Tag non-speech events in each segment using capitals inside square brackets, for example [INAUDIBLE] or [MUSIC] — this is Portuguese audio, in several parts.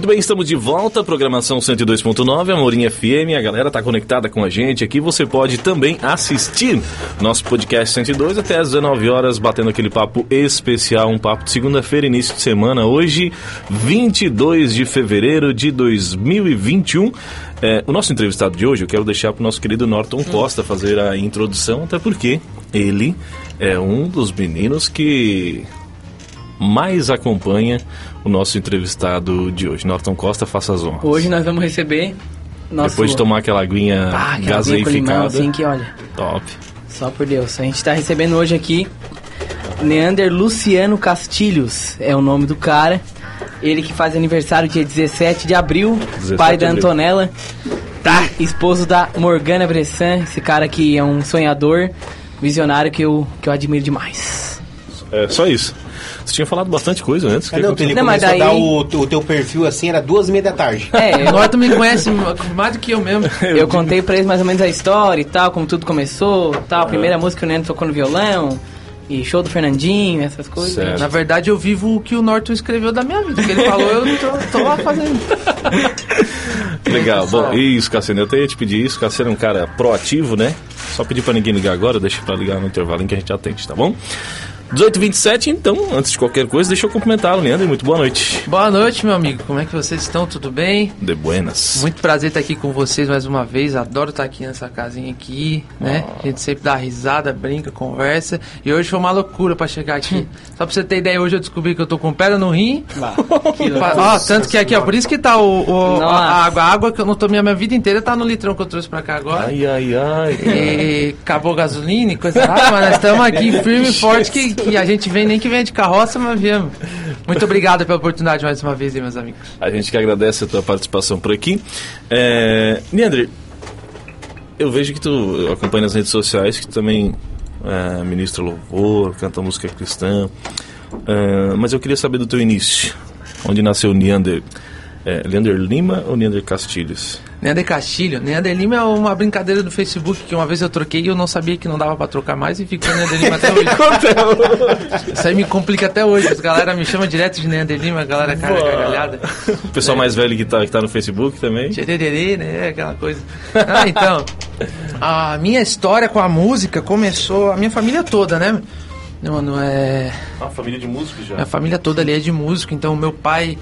Muito bem, estamos de volta, programação 102.9, Amorim FM, a galera tá conectada com a gente aqui, você pode também assistir nosso podcast 102 até às 19 horas, batendo aquele papo especial, um papo de segunda-feira, início de semana, hoje, 22 de fevereiro de 2021. É, o nosso entrevistado de hoje, eu quero deixar para o nosso querido Norton Costa fazer a introdução, até porque ele é um dos meninos que mais acompanha o nosso entrevistado de hoje. Norton Costa, faça as honras. Hoje nós vamos receber nosso... Depois de tomar aquela aguinha ah, aquela gaseificada. Assim que olha. Top. Só por Deus. A gente está recebendo hoje aqui Leander Luciano Castilhos, é o nome do cara. Ele que faz aniversário dia 17 de abril, 17 pai de da abril. Antonella, tá? Esposo da Morgana Bressan, esse cara que é um sonhador, visionário que eu, que eu admiro demais. É só isso. Você tinha falado bastante coisa antes. Que não, ele Não, mas a dar daí- o, o teu perfil assim, era duas e meia da tarde. É, eu, [LAUGHS] Agora tu me conhece mais do que eu mesmo. [LAUGHS] eu contei pra eles mais ou menos a história e tal, como tudo começou, tal. A primeira música que o Neno tocou no violão, e show do Fernandinho, essas coisas. Certo. Na verdade, eu vivo o que o Norton escreveu da minha vida. O que ele falou, eu tô, tô lá fazendo. [LAUGHS] Legal. Bom, isso, Cassiano. Eu até ia te pedir isso. Cassiano é um cara proativo, né? Só pedir pra ninguém ligar agora, deixa pra ligar no intervalo em que a gente atende, tá bom? 18h27, então, antes de qualquer coisa, deixa eu cumprimentá-lo, Leandro. Muito boa noite. Boa noite, meu amigo. Como é que vocês estão? Tudo bem? De buenas. Muito prazer estar aqui com vocês mais uma vez. Adoro estar aqui nessa casinha aqui, né? A gente sempre dá risada, brinca, conversa. E hoje foi uma loucura pra chegar aqui. [LAUGHS] Só pra você ter ideia, hoje eu descobri que eu tô com pedra no rim. [LAUGHS] Ó, tanto que aqui, ó, por isso que tá o, o- a, água, a água que eu não tomei a minha vida inteira tá no litrão que eu trouxe pra cá agora. Ai, ai, ai. E acabou a gasolina e coisa lá, mas nós estamos aqui [LAUGHS] firme e forte que, que a gente vem nem que venha de carroça, mas viemos. Muito obrigado pela oportunidade mais uma vez meus amigos. A gente que agradece a tua participação por aqui. É... Eu vejo que tu acompanha nas redes sociais que tu também é, ministra louvor, canta música cristã. É, mas eu queria saber do teu início. Onde nasceu o Neander? É, Leander Lima ou Neander Castilhos? Neander Castilho. Neander Lima é uma brincadeira do Facebook que uma vez eu troquei e eu não sabia que não dava pra trocar mais e ficou Neander Lima [LAUGHS] até hoje. Isso aí me complica até hoje. As galera me chama direto de Neander Lima, a galera cara gargalhada. O pessoal mais velho que tá, que tá no Facebook também. Tchererê, né? Aquela coisa. Ah, então. A minha história com a música começou. A minha família toda, né? Mano, é. Uma família de músicos já. Minha família toda ali é de músico, então meu pai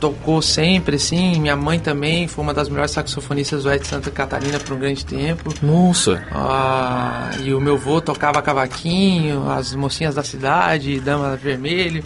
tocou sempre, assim, minha mãe também foi uma das melhores saxofonistas do Oeste de Santa Catarina por um grande tempo. Nossa. Ah, e o meu avô tocava cavaquinho, as mocinhas da cidade, dama vermelho.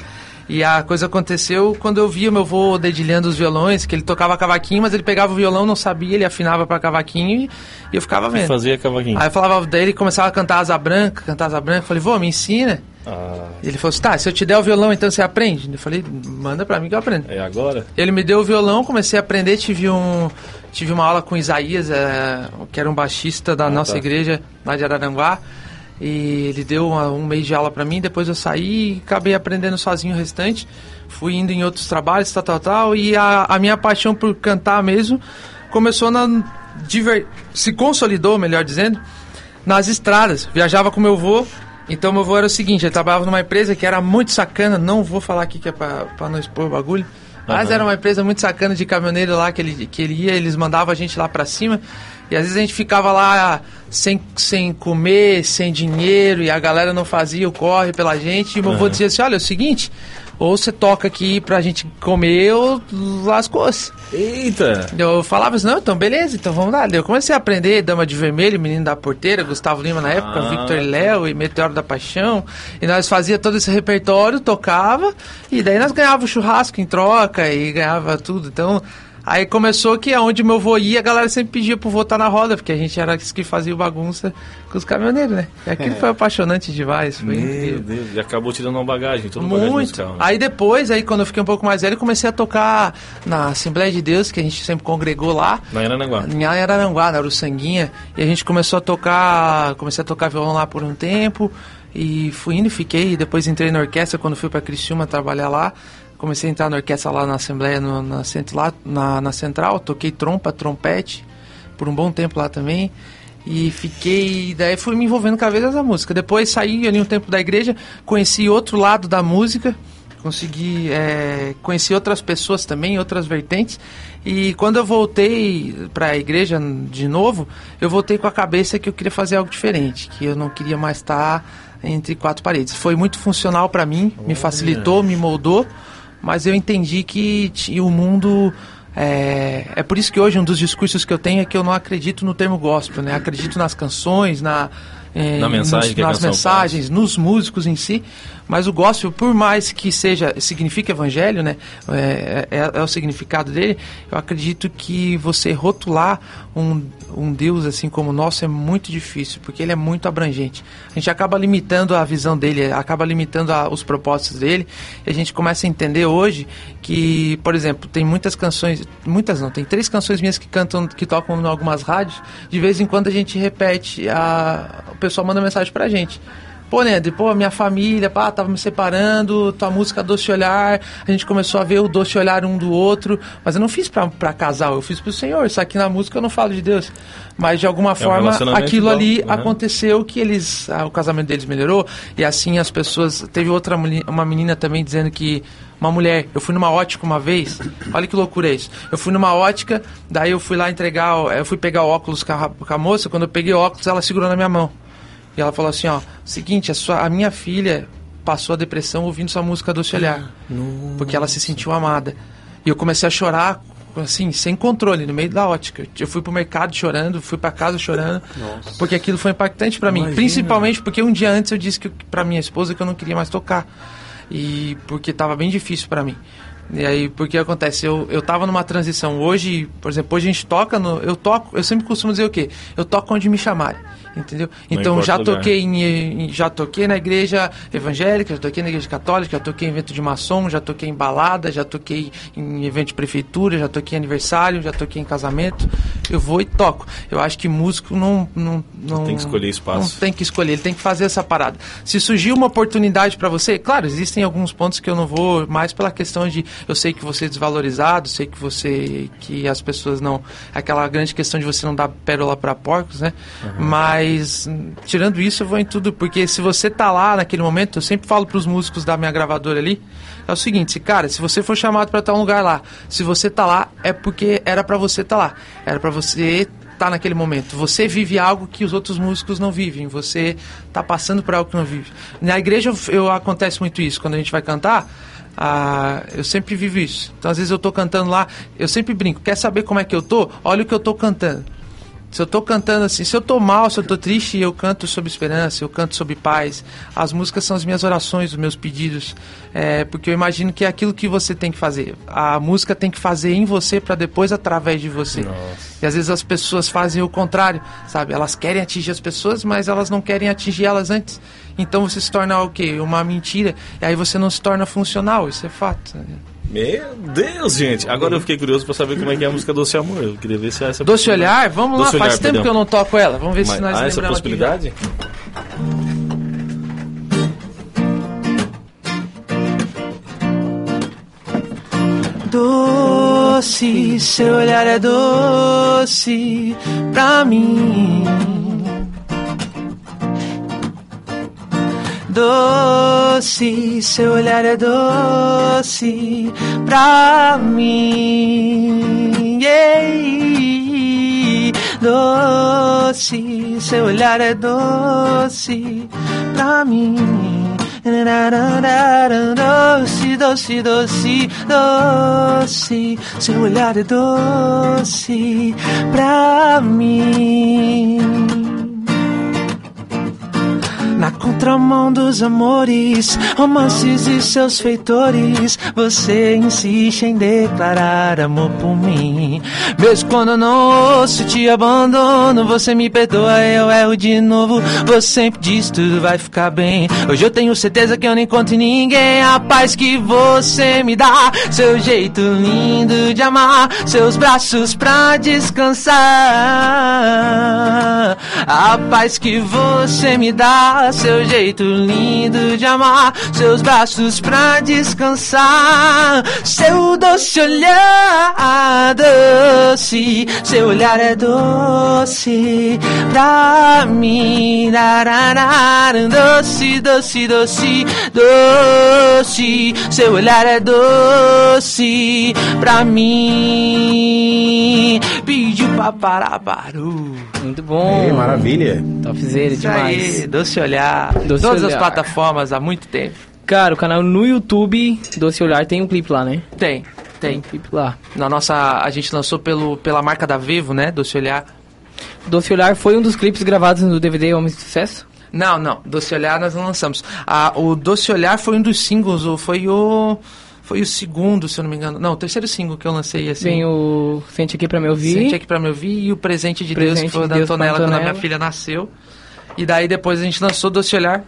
E a coisa aconteceu quando eu via meu avô dedilhando os violões, que ele tocava cavaquinho, mas ele pegava o violão, não sabia, ele afinava para cavaquinho e, eu ficava vendo. Fazia cavaquinho. Aí eu falava, daí ele começava a cantar Asa Branca, cantar Asa Branca, eu falei, vô, me ensina. Ah, Ele falou assim, tá, se eu te der o violão, então você aprende? Eu falei, manda pra mim que eu aprendo. é agora? Ele me deu o violão, comecei a aprender, tive um tive uma aula com Isaías, é, que era um baixista da nossa tá. igreja lá de Araranguá. E ele deu uma- um mês de aula pra mim, depois eu saí e acabei aprendendo sozinho o restante. Fui indo em outros trabalhos, tal, tal, tal. E a, a minha paixão por cantar mesmo começou na. diver- se consolidou, melhor dizendo, nas estradas. Viajava com meu avô. Então meu avô era o seguinte, ele trabalhava numa empresa que era muito sacana, não vou falar aqui que é pra, pra não expor o bagulho. Mas Aham. era uma empresa muito sacana de caminhoneiro lá que ele, que ele ia, eles mandavam a gente lá pra cima. E às vezes a gente ficava lá sem, sem comer, sem dinheiro, e a galera não fazia o corre pela gente. E meu avô dizia assim: olha, é o seguinte, ou você toca aqui pra gente comer, ou lascou-se. Eita! Eu falava assim, não, então beleza, então vamos lá. Eu comecei a aprender Dama de Vermelho, Menino da Porteira, Gustavo Lima na época, Ah. Victor e Léo e Meteoro da Paixão. E nós fazia todo esse repertório, tocava, e daí nós ganhava o churrasco em troca e ganhava tudo. Então, aí começou que aonde meu vô ia, a galera sempre pedia pro vô estar na roda, porque a gente era os que fazia bagunça com os caminhoneiros, né? E aquilo foi apaixonante demais, foi Meu incrível. Deus, e acabou te dando uma bagagem, toda uma bagagem Muito. musical. né? Aí depois, aí quando eu fiquei um pouco mais velho, comecei a tocar na Assembleia de Deus, que a gente sempre congregou lá. Na Aranaguá. Em Araranguá, na Uruçanguinha. E a gente começou a tocar. Comecei a tocar violão lá por um tempo. E fui indo e fiquei. Depois entrei na orquestra quando fui pra Criciúma trabalhar lá. Comecei a entrar na orquestra lá na Assembleia, no- na, cent- lá, na, na Central. Toquei trompa, trompete. Por um bom tempo lá também. E fiquei. Daí fui me envolvendo cada vez na música. Depois saí ali um tempo da igreja, conheci outro lado da música. consegui é, conhecer outras pessoas também, outras vertentes. E quando eu voltei para a igreja de novo, eu voltei com a cabeça que eu queria fazer algo diferente, que eu não queria mais estar entre quatro paredes. Foi muito funcional para mim, me facilitou, me moldou, mas eu entendi que o mundo é, é por isso que hoje um dos discursos que eu tenho é que eu não acredito no termo gospel, né? Acredito nas canções, na na mensagem nos, nas mensagens, faz. nos músicos em si. Mas o gospel, por mais que seja signifique evangelho, né, é, é, é, o significado dele. Eu acredito que você rotular um, um Deus assim como o nosso é muito difícil, porque ele é muito abrangente. A gente acaba limitando a visão dele, acaba limitando a, os propósitos dele. E a gente começa a entender hoje que, por exemplo, tem muitas canções, muitas não, tem três canções minhas que cantam, que tocam em algumas rádios. De vez em quando a gente repete a pessoal manda mensagem pra gente. Pô, né, pô, minha família, pá, tava me separando, tua música Doce Olhar, a gente começou a ver o Doce Olhar um do outro, mas eu não fiz pra, pra casal, eu fiz pro Senhor, isso aqui na música eu não falo de Deus. Mas de alguma é forma, um aquilo bom, ali né? aconteceu que eles, ah, o casamento deles melhorou, e assim as pessoas, teve outra, uma menina também dizendo que uma mulher. Eu fui numa ótica uma vez, olha que loucura é isso. Eu fui numa ótica, daí eu fui lá entregar, eu fui pegar o óculos com a, com a moça, quando eu peguei o óculos, ela segurou na minha mão. E ela falou assim, ó, seguinte, a, sua, a minha filha passou a depressão ouvindo sua música Doce Olhar. Porque ela se sentiu amada. E eu comecei a chorar, assim, sem controle, no meio da ótica. Eu fui pro mercado chorando, fui para casa chorando, Nossa. porque aquilo foi impactante para mim. Principalmente porque um dia antes eu disse que para minha esposa que eu não queria mais tocar. E porque tava bem difícil para mim. E aí, porque acontece? Eu, eu tava numa transição. Hoje, por exemplo, hoje a gente toca no. Eu toco, eu sempre costumo dizer o quê? Eu toco onde me chamarem entendeu? Não então já toquei em, já toquei na igreja evangélica, já toquei na igreja católica, já toquei em evento de maçom, já toquei em balada, já toquei em evento de prefeitura, já toquei em aniversário, já toquei em casamento. Eu vou e toco. Eu acho que músico não não, não tem que escolher espaço. Não tem que escolher, ele tem que fazer essa parada. Se surgir uma oportunidade para você, claro, existem alguns pontos que eu não vou mais pela questão de eu sei que você é desvalorizado, sei que você que as pessoas não aquela grande questão de você não dar pérola para porcos, né? Uhum. Mas mas, tirando isso, eu vou em tudo, porque se você tá lá naquele momento, eu sempre falo para os músicos da minha gravadora ali, é o seguinte, cara, se você for chamado para estar um lugar lá, se você tá lá, é porque era para você tá lá. Era para você tá naquele momento. Você vive algo que os outros músicos não vivem. Você tá passando por algo que não vive. Na igreja eu, eu acontece muito isso. Quando a gente vai cantar, ah, eu sempre vivo isso. Então, às vezes eu tô cantando lá, eu sempre brinco. Quer saber como é que eu tô? Olha o que eu tô cantando. Se eu estou cantando assim, se eu estou mal, se eu estou triste, eu canto sobre esperança, eu canto sobre paz. As músicas são as minhas orações, os meus pedidos, é, porque eu imagino que é aquilo que você tem que fazer. A música tem que fazer em você para depois através de você. Nossa. E às vezes as pessoas fazem o contrário, sabe? Elas querem atingir as pessoas, mas elas não querem atingir elas antes. Então você se torna o quê? Uma mentira. E aí você não se torna funcional, isso é fato. Meu Deus, gente. Agora eu fiquei curioso pra saber como é que é a música Doce Amor. Eu queria ver se é essa. Doce Olhar? Vamos Doce lá, olhar, faz tempo perdão. que eu não toco ela. Vamos ver Mas, se nós Ah, essa possibilidade? Doce, seu olhar é doce pra mim. Doce, seu olhar é doce pra mim. Yeah. Doce, seu olhar é doce pra mim. Doce, doce, doce, doce, seu olhar é doce pra mim. Na contramão dos amores, romances e seus feitores, você insiste em declarar amor por mim. Mesmo quando não ouço, te abandono, você me perdoa, eu erro de novo. Você sempre diz tudo vai ficar bem. Hoje eu tenho certeza que eu não encontro ninguém. A paz que você me dá, seu jeito lindo de amar, seus braços pra descansar. A paz que você me dá seu jeito lindo de amar, seus braços pra descansar, seu doce olhar doce, seu olhar é doce pra mim, doce, doce, doce, doce, seu olhar é doce pra mim, pediu pra parar, parou. Muito bom. É, maravilha. Topzera aí, demais. Doce Olhar. Doce Todas as Olhar. plataformas há muito tempo. Cara, o canal no YouTube, Doce Olhar, tem um clipe lá, né? Tem, Tem um tem. clipe lá. Na nossa, a gente lançou pelo, pela marca da Vivo, né? Doce Olhar. Doce Olhar foi um dos clipes gravados no DVD Homens de Sucesso? Não, não. Doce Olhar nós não lançamos. Ah, o Doce Olhar foi um dos singles, ou foi o. Foi o segundo, se eu não me engano. Não, o terceiro single que eu lancei assim. Tem o Sente Aqui Pra Me Ouvir. Sente aqui pra me ouvir e o presente de Deus Presente que foi de da Deus Antonella quando a minha filha nasceu. E daí depois a gente lançou Doce Olhar,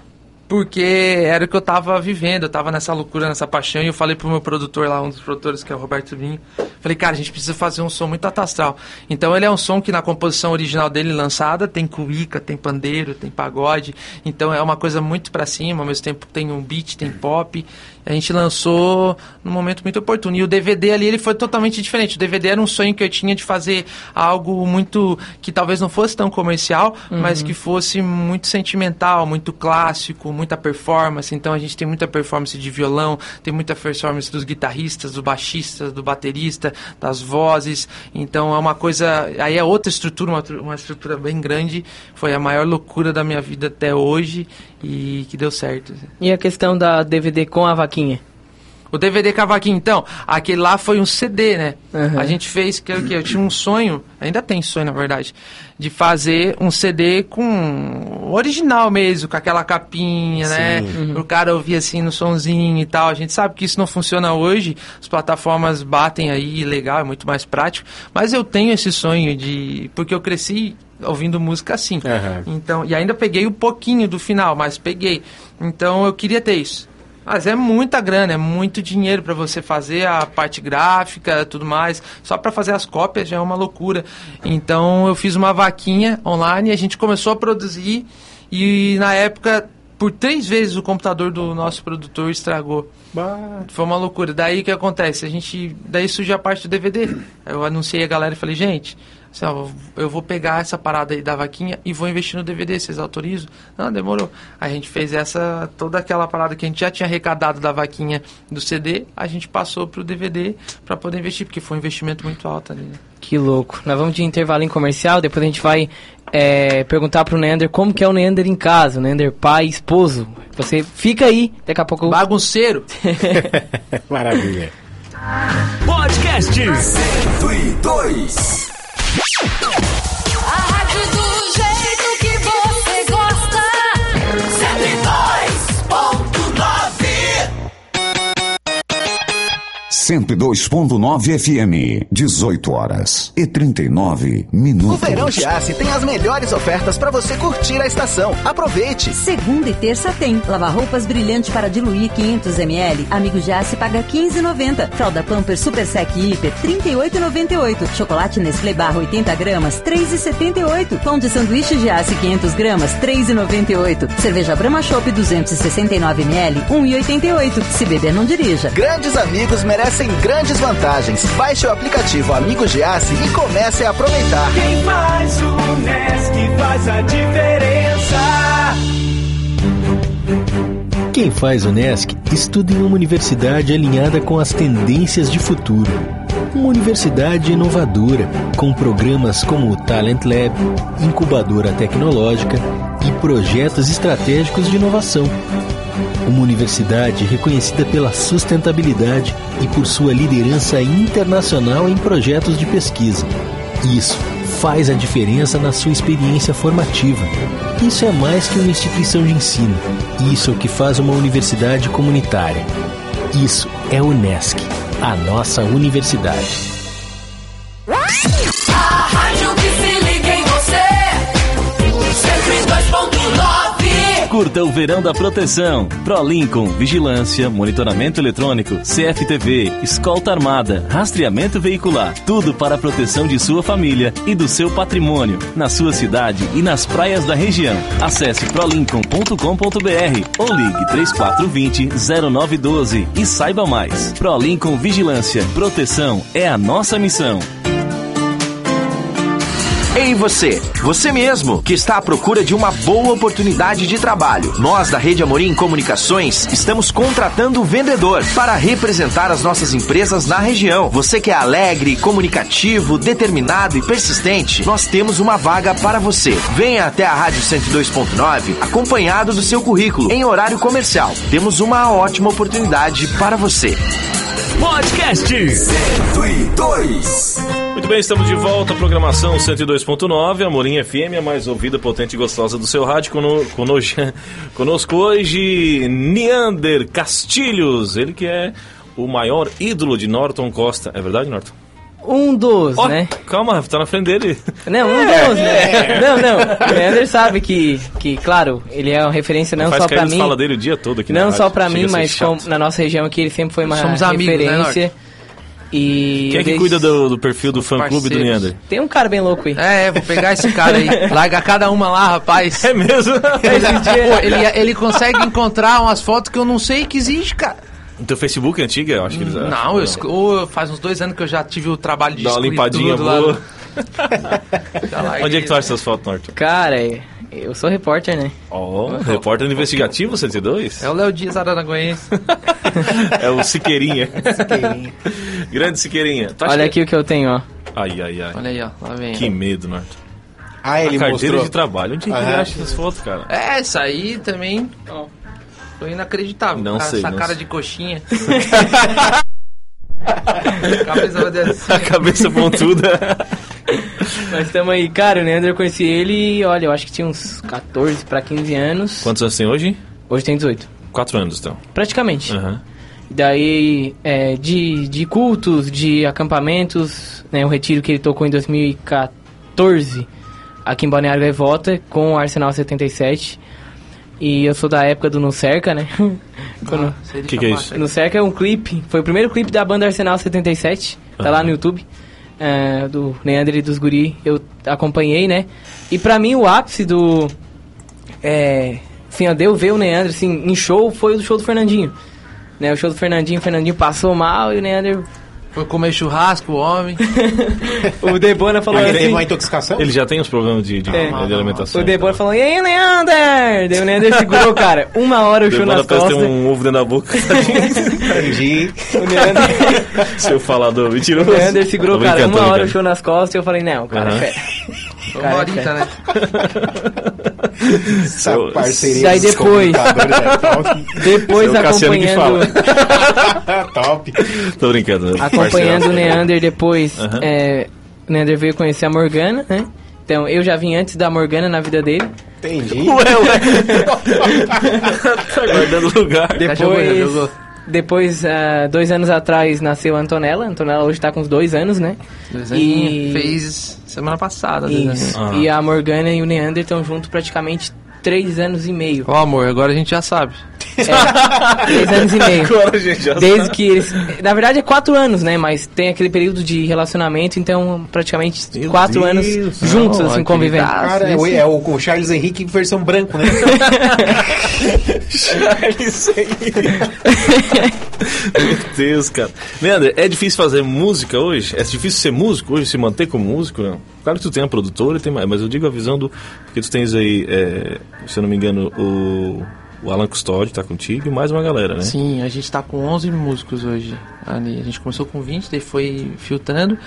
porque era o que eu tava vivendo, eu tava nessa loucura, nessa paixão, e eu falei pro meu produtor lá, um dos produtores, que é o Roberto Vinho, falei, cara, a gente precisa fazer um som muito atastral. Então ele é um som que na composição original dele lançada tem cuíca, tem pandeiro, tem pagode, então é uma coisa muito pra cima, ao mesmo tempo tem um beat, tem pop. A gente lançou num momento muito oportuno. E o DVD ali ele foi totalmente diferente. O DVD era um sonho que eu tinha de fazer algo muito que talvez não fosse tão comercial, mas que fosse muito sentimental, muito clássico, muita performance. Então a gente tem muita performance de violão, tem muita performance dos guitarristas, do baixista, do baterista, das vozes. Então é uma coisa, aí é outra estrutura, uma, uma estrutura bem grande. Foi a maior loucura da minha vida até hoje e que deu certo. E a questão da DVD com a vaquinha? O DVD Cavaquinho, então, aquele lá foi um CD, né? Uhum. A gente fez, que, que eu tinha um sonho, ainda tem sonho, na verdade, de fazer um CD com original mesmo, com aquela capinha, né? O cara ouvir assim no sonzinho e tal. A gente sabe que isso não funciona hoje, as plataformas batem aí, legal, é muito mais prático. Mas eu tenho esse sonho de. Porque eu cresci ouvindo música assim. Aham. Então, e ainda peguei um pouquinho do final, mas peguei. Então eu queria ter isso. Mas é muita grana, é muito dinheiro para você fazer a parte gráfica, tudo mais. Só para fazer as cópias já é uma loucura. Então eu fiz uma vaquinha online, a gente começou a produzir e na época por três vezes o computador do nosso produtor estragou. Foi uma loucura. Daí o que acontece? A gente. Daí surgiu a parte do DVD. Eu anunciei a galera e falei, gente, assim, ó, eu vou pegar essa parada aí da vaquinha e vou investir no DVD, vocês autorizam? Não, demorou. A gente fez essa. toda aquela parada que a gente já tinha arrecadado da vaquinha do CD, a gente passou pro DVD para poder investir, porque foi um investimento muito alto ali. né? Que louco. Nós vamos de intervalo em comercial, depois a gente vai é, perguntar pro Neander como que é o Neander em casa, o Neander pai esposo. Você fica aí, daqui a pouco... eu- Bagunceiro! [LAUGHS] Maravilha. Podcasts. 102. Go! 102.9 FM, 18 horas e 39 O minutos. Verão Giasse tem as melhores ofertas para você curtir a estação. Aproveite! Segunda e terça tem. Lava-roupas brilhante para diluir 500 ml. Amigo Jace paga 15,90. Fralda Pamper Super Sec Hiper 38,98. Chocolate Nestlé Barra 80 gramas 3,78. Pão de sanduíche Jace 500 gramas 3,98. Cerveja Brahma Chopp 269 ml 1,88. Se beber não dirija. Grandes amigos merecem grandes vantagens. Baixe o aplicativo Amigo Giasse e comece a aproveitar. Quem faz o Nesc faz a diferença. Quem faz o NESC estuda em uma universidade alinhada com as tendências de futuro. Uma universidade inovadora, com programas como o Talent Lab, incubadora tecnológica e projetos estratégicos de inovação. Uma universidade reconhecida pela sustentabilidade e por sua liderança internacional em projetos de pesquisa. Isso faz a diferença na sua experiência formativa. Isso é mais que uma instituição de ensino. Isso é o que faz uma universidade comunitária. Isso é o NESC, a nossa universidade. Curta o verão da proteção. Pro Lincoln, vigilância, monitoramento eletrônico, CFTV, escolta armada, rastreamento veicular. Tudo para a proteção de sua família e do seu patrimônio, na sua cidade e nas praias da região. Acesse prolincoln.com.br ou ligue 3420 0912 e saiba mais. Pro Lincoln Vigilância, proteção é a nossa missão. Ei você, você mesmo, que está à procura de uma boa oportunidade de trabalho. Nós da Rede Amorim Comunicações estamos contratando um vendedor para representar as nossas empresas na região. Você que é alegre, comunicativo, determinado e persistente, nós temos uma vaga para você. Venha até a Rádio 102.9 acompanhado do seu currículo em horário comercial. Temos uma ótima oportunidade para você. Podcast 102. Muito bem, estamos de volta. Programação 102.9, Amorim FM, a mais ouvida, potente e gostosa do seu rádio. Cono, conosco, [LAUGHS] conosco hoje, Neander Castilhos. Ele que é o maior ídolo de Norton Costa. É verdade, Norton? Um dos, Ó, né? Calma, tá na frente dele. Não, um dos, né? Não, não. O Leander sabe que, que, claro, ele é uma referência não Faz só pra mim. fala dele o dia todo aqui Não só pra mim, mas como na nossa região aqui, ele sempre foi uma Somos amigos, né, referência. e Quem é que cuida do, do perfil do fã-clube do parceiros. Neander? Tem um cara bem louco aí. É, vou pegar esse cara aí. [LAUGHS] Larga cada uma lá, rapaz. É mesmo? Dia, ele, ele consegue encontrar umas fotos que eu não sei que existe, cara. No teu Facebook é antiga? Eu acho que eles Não, eu, esco- ô, faz uns dois anos que eu já tive o trabalho de Dá uma limpadinha boa. Larguei. [LAUGHS] Onde é que tu acha essas fotos, Norton? Cara, eu sou repórter, né? Ó, repórter investigativo 102? É o Léo Dias Aranaguense. [LAUGHS] É o Siqueirinha. Grande Siqueirinha. Tu acha Olha que- aqui o que eu tenho, ó. Ai, ai, ai. Olha aí, ó. Lá vem. Que medo, Norton. Ah, ele a carteira mostrou. de trabalho. Onde é que ele Aham. acha essas fotos, cara? É, essa aí também. Ó, foi inacreditável. Não Cara, sei, Essa não cara sei. de coxinha. [LAUGHS] Cabeça vai descer. A cabeça pontuda. Nós estamos aí. Cara, o Leandro eu conheci ele, olha, eu acho que tinha uns 14 pra 15 anos. Quantos anos tem hoje? Hoje tem 18. Quatro anos, então. Praticamente. Aham. Daí, é, de, de cultos, de acampamentos, né, o retiro que ele tocou em 2014 aqui em Balneário Gaivota com o Arsenal 77. E eu sou da época do No Cerca, né? [LAUGHS] Quando- de Que que é isso? no Cerca é um clipe, foi o primeiro clipe da banda Arsenal 77, tá lá no YouTube, é, do Leandro e dos Guri, eu acompanhei, né? E pra mim o ápice do. É, assim, ó, deu ver o Neandro assim, em show foi o show do Fernandinho. Né, o show do Fernandinho, o Fernandinho passou mal e o Neandro. Foi comer churrasco, o homem. [LAUGHS] O Debona falou Ele assim. uma intoxicação? Ele já tem os problemas de, de, É. de alimentação. O Debona falou, e aí, Leander? Daí o Neander segurou, cara, uma hora o show nas parece ter costas. um ovo dentro da boca. [LAUGHS] Entendi. [LAUGHS] O Neander, Seu falador mentiroso. o Neander segurou, cara, uma hora o show nas costas e eu falei, não, cara, Aham. é fé. Foi Cara, uma horita, é. né? [LAUGHS] Essa parceria dos depois- é top. Depois Seu acompanhando, [LAUGHS] top. Tô brincando. né? acompanhando o Neander depois, Aham. é, o Neander veio conhecer a Morgana, né? Então, eu já vim antes da Morgana na vida dele. Entendi. Ué, ué. [LAUGHS] tá guardando lugar. Depois. Depois ah, dois anos atrás, nasceu a Antonella. A Antonella hoje tá com uns dois anos, né? Dois E- aninhos. Fez semana passada. Isso. Ah. E a Morgana e o Neander estão juntos praticamente três anos e meio. Ó, amor, agora a gente já sabe. É, três anos e meio. Agora a gente já Desde sabe. que eles. Na verdade é quatro anos, né? Mas tem aquele período de relacionamento, então praticamente Meu quatro Deus. anos juntos, Não, assim, convivendo. Cara, é, o- é o, o Charles Henrique versão branco, né? [LAUGHS] [LAUGHS] Isso [LAUGHS] aí. Meu Deus, cara. Leandro, é difícil fazer música hoje? É difícil ser músico hoje, se manter como músico, não? Claro que tu tem a produtora e tem mais, mas eu digo a visão do. Porque tu tens aí, é, se eu não me engano, o, o Alan Custódio tá contigo e mais uma galera, né? Sim, a gente tá com 11 músicos hoje. Ali. A gente começou com 20, daí foi filtrando.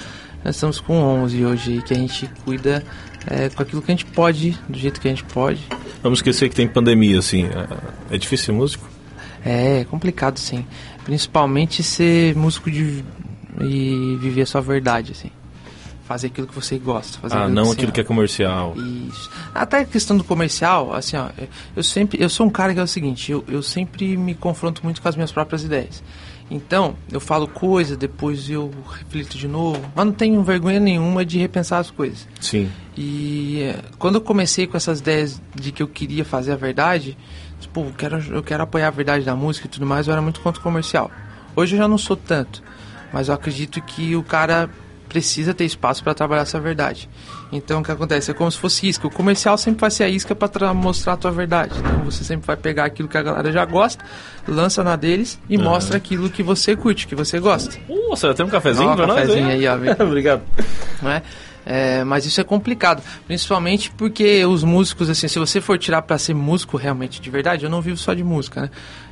Nós estamos com 11 hoje, que a gente cuida é, com aquilo que a gente pode, do jeito que a gente pode. Vamos esquecer que tem pandemia, assim. é- É difícil ser músico? É complicado, sim. Principalmente ser músico de, e viver a sua verdade, assim. Fazer aquilo que você gosta. Fazer Ah, não você aquilo que é comercial. Isso. Até a questão do comercial, assim, ó, eu sempre, eu sou um cara que é o seguinte, eu, eu sempre me confronto muito com as minhas próprias ideias. Então, eu falo coisa, depois eu reflito de novo, mas não tenho vergonha nenhuma de repensar as coisas. Sim. E eh, quando eu comecei com essas ideias de que eu queria fazer a verdade, tipo, eu quero, eu quero apoiar a verdade da música e tudo mais, eu era muito contra o comercial. Hoje eu já não sou tanto, mas eu acredito que o cara precisa ter espaço para trabalhar essa verdade. Então o que acontece? É como se fosse isca. O comercial sempre vai ser a isca para mostrar a tua verdade. Então você sempre vai pegar aquilo que a galera já gosta, lança na deles e Aham. mostra aquilo que você curte, que você gosta. Nossa, tem um cafezinho pra nós? cafezinho hein? aí, ó. [LAUGHS] Obrigado. não é? É, mas isso é complicado, principalmente porque os músicos, assim, se você for tirar pra ser músico realmente de verdade, eu não vivo só de música, né?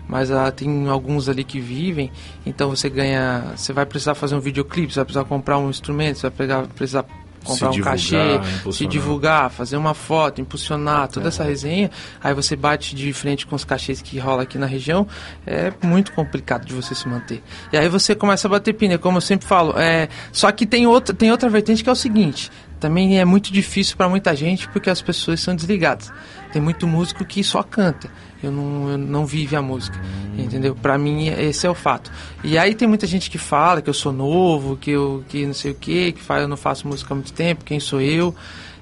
Mas ah, tem alguns ali que vivem, então você ganha, você vai precisar fazer um videoclipe, você vai precisar comprar um instrumento, você vai pegar, precisar comprar um divulgar, cachê, se divulgar, fazer uma foto, impulsionar, toda essa resenha, aí você bate de frente com os cachês que rola aqui na região, é muito complicado de você se manter. E aí você começa a bater pilha, como eu sempre falo, é, só que tem outra, tem outra vertente que é o seguinte, também é muito difícil para muita gente porque as pessoas são desligadas. Tem muito músico que só canta. Eu não, eu não vive a música, entendeu? Para mim esse é o fato. E aí tem muita gente que fala que eu sou novo, que eu que não sei o que, que fala eu não faço música há muito tempo, quem sou eu?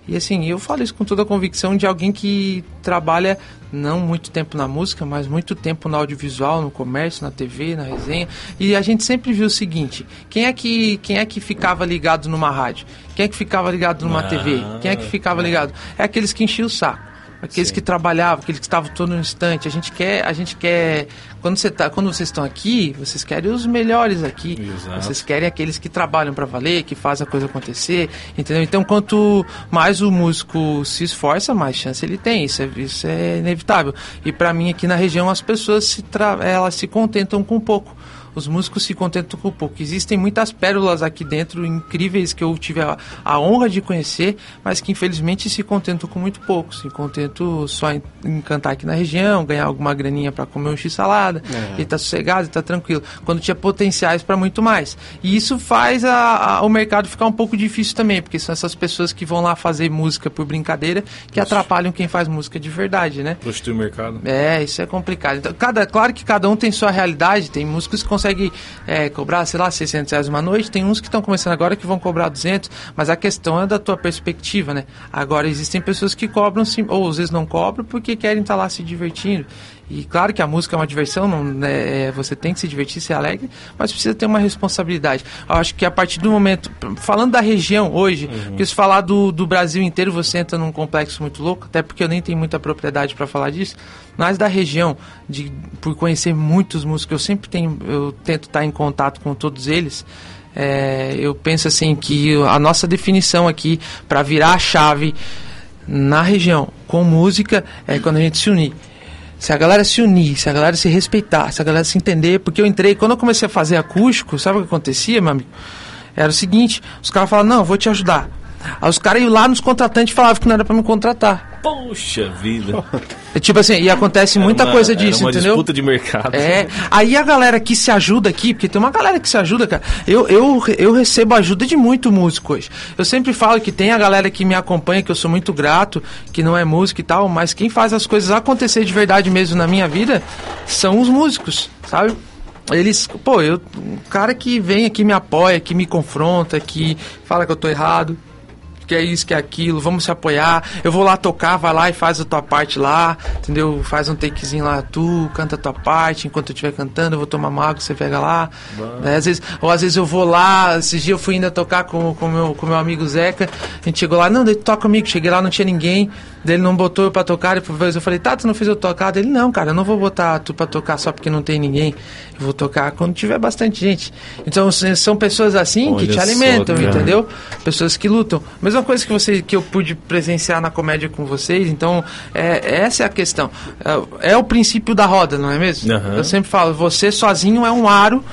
E assim, eu falo isso com toda a convicção de alguém que trabalha não muito tempo na música, mas muito tempo no audiovisual, no comércio, na TV, na resenha. E a gente sempre viu o seguinte: quem é que, quem é que ficava ligado numa rádio? Quem é que ficava ligado numa Ah, TV? Quem é que ficava ligado? É aqueles que enchiam o saco. Aqueles que trabalhavam, aqueles que estavam todo instante. A gente quer, a gente quer. Quando, você tá, quando vocês estão aqui, vocês querem os melhores aqui. Exato. Vocês querem aqueles que trabalham para valer, que fazem a coisa acontecer, entendeu? Então, quanto mais o músico se esforça, mais chance ele tem. Isso é, isso é inevitável. E para mim aqui na região as pessoas se tra- elas se contentam com pouco. Os músicos se contentam com pouco. Existem muitas pérolas aqui dentro incríveis que eu tive a, a honra de conhecer, mas que infelizmente se contentam com muito pouco. Se contentam só em, em cantar aqui na região, ganhar alguma graninha para comer um x-salada, e tá sossegado, e tá tranquilo. Quando tinha potenciais para muito mais. E isso faz a- a- o mercado ficar um pouco difícil também, porque são essas pessoas que vão lá fazer música por brincadeira que atrapalham quem faz música de verdade, né? Prostituir o mercado. É, isso é complicado. Então, cada, claro que cada um tem sua realidade. Tem músicos que conseguem é, cobrar, sei lá, 600 reais uma noite. Tem uns que estão começando agora que vão cobrar 200. Mas a questão é da tua perspectiva, né? Agora, existem pessoas que cobram, ou às vezes não cobram porque querem estar lá se divertindo. E claro que a música é uma diversão, não, né, é, você tem que se divertir, ser alegre, mas precisa ter uma responsabilidade. Eu acho que a partir do momento, falando da região hoje, porque se falar do, do Brasil inteiro, você entra num complexo muito louco, até porque eu nem tenho muita propriedade para falar disso, mas da região, de, por conhecer muitos músicos, eu sempre tenho, eu tento estar em contato com todos eles. é, eu penso assim que a nossa definição aqui para virar a chave na região com música é quando a gente se unir. Se a galera se unir, se a galera se respeitar, se a galera se entender, porque eu entrei, quando eu comecei a fazer acústico, sabe o que acontecia, meu amigo? Era o seguinte, os caras falavam, não, vou te ajudar. Aí os caras iam lá nos contratantes e falavam que não era pra me contratar. Poxa vida. É tipo assim, e acontece muita Era uma- coisa disso, uma entendeu? disputa de mercado. É, aí a galera que se ajuda aqui, porque tem uma galera que se ajuda, cara. Eu, eu, eu recebo ajuda de muito músico hoje. Eu sempre falo que tem a galera que me acompanha, que eu sou muito grato, que não é músico e tal, mas quem faz as coisas acontecer de verdade mesmo na minha vida são os músicos, sabe? Eles, pô, eu, um cara que vem aqui me apoia, que me confronta, que fala que eu tô errado, que é isso, que é aquilo, vamos se apoiar. Eu vou lá tocar, vai lá e faz a tua parte lá, entendeu? Faz um takezinho lá, tu canta a tua parte, enquanto eu estiver cantando, eu vou tomar água, você pega lá. Né? Às vezes, ou às vezes eu vou lá, esses dias eu fui ainda tocar com o meu, com meu amigo Zeca, a gente chegou lá, não, toca comigo, cheguei lá, não tinha ninguém, daí ele não botou eu pra tocar, depois eu falei, tá, tu não fez eu tocar? Ele, não, cara, eu não vou botar tu pra tocar só porque não tem ninguém, vou tocar quando tiver bastante gente. Então, são pessoas assim que Olha te só, alimentam, cara. entendeu? Pessoas que lutam. Mesma coisa que você que eu pude presenciar na comédia com vocês, então é, essa é a questão. É, é o princípio da roda, não é mesmo? Aham. Eu sempre falo, você sozinho é um aro.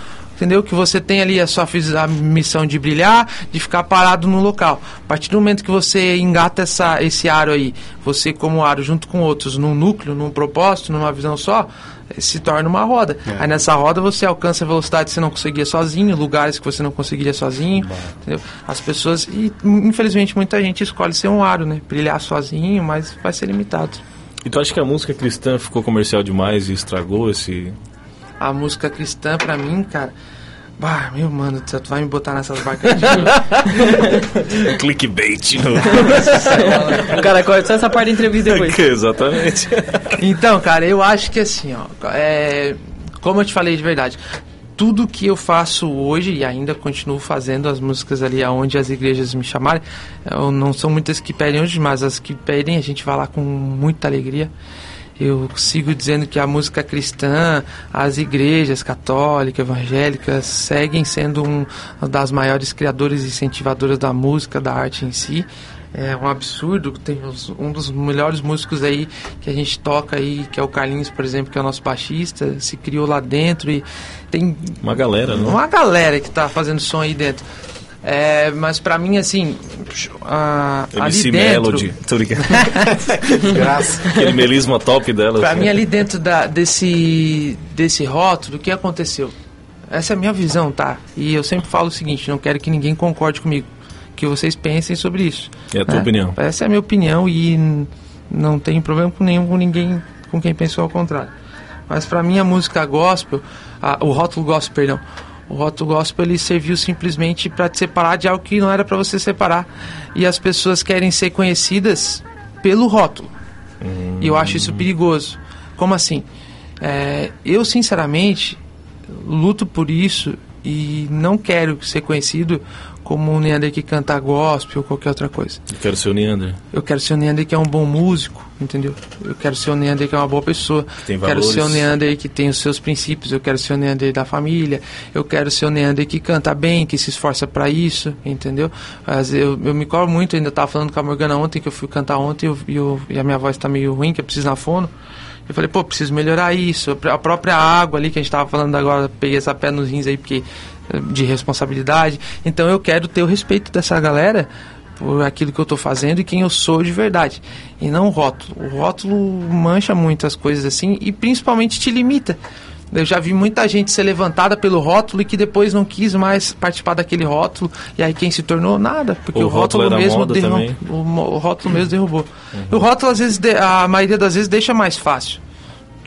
Entendeu? Que você tem ali a sua a missão de brilhar, de ficar parado no local. A partir do momento que você engata essa, esse aro aí, você como aro junto com outros, num núcleo, num propósito, numa visão só, se torna uma roda. Aí nessa roda você alcança velocidade que você não conseguia sozinho, lugares que você não conseguiria sozinho. Entendeu? As pessoas, e infelizmente muita gente escolhe ser um aro, né? Brilhar sozinho, mas vai ser limitado. E tu acha que a música cristã ficou comercial demais e estragou esse. a música cristã pra mim, cara. Bah, meu mano, tu vai me botar nessas barcas de. [LAUGHS] Clickbait. O [LAUGHS] cara corta só essa parte da entrevista depois. [LAUGHS] Exatamente. Então, cara, eu acho que assim, ó, é, como eu te falei de verdade, tudo que eu faço hoje e ainda continuo fazendo as músicas ali aonde as igrejas me chamarem, não são muitas que pedem hoje, mas as que pedem a gente vai lá com muita alegria. Eu sigo dizendo que a música cristã, as igrejas católicas, evangélicas, seguem sendo um das maiores criadores e incentivadoras da música, da arte em si. É um absurdo, tem um dos melhores músicos aí que a gente toca aí, que é o Carlinhos, por exemplo, que é o nosso baixista, se criou lá dentro e tem Uma galera, né? uma galera que tá fazendo som aí dentro. É, mas pra mim, assim, a, ali MC dentro... Melody. Tô brincando. [LAUGHS] Graça. Aquele melisma top dela. Pra assim. mim, ali dentro da, desse, desse rótulo, o que aconteceu? Essa é a minha visão, tá? E eu sempre falo o seguinte: não quero que ninguém concorde comigo. Que vocês pensem sobre isso. É a tua né? opinião. Essa é a minha opinião e não tenho problema com nenhum com ninguém com quem pensou ao contrário. Mas pra mim, a música gospel, a- o rótulo gospel, perdão. O rótulo gospel ele serviu simplesmente para te separar de algo que não era para você separar. E as pessoas querem ser conhecidas pelo rótulo. E eu acho isso perigoso. Como assim? É, eu, sinceramente, luto por isso e não quero ser conhecido como um Neander que canta gospel ou qualquer outra coisa. Eu quero ser o Neander. Eu quero ser um Neander que é um bom músico, entendeu? Eu quero ser um Neander que é uma boa pessoa. tem Eu quero valores. ser um Neander que tem os seus princípios. Eu quero ser um Neander da família. Eu quero ser um Neander que canta bem, que se esforça pra isso, entendeu? Mas eu, eu me cobro muito. Ainda tava falando com a Morgana ontem, que eu fui cantar ontem e, eu- eu- e a minha voz tá meio ruim, que eu preciso na fono. Eu falei, pô, preciso melhorar isso. A própria água ali que a gente tava falando agora, peguei essa pé nos rins aí porque de responsabilidade. Então eu quero ter o respeito dessa galera por aquilo que eu tô fazendo e quem eu sou de verdade. E não o rótulo. O rótulo mancha muitas coisas assim e principalmente te limita. Eu já vi muita gente ser levantada pelo rótulo e que depois não quis mais participar daquele rótulo. E aí quem se tornou? Nada. Porque O o, rótulo rótulo, mesmo derrubou. O, rótulo mesmo derrubou. E o rótulo, às vezes, de- a maioria das vezes, deixa mais fácil.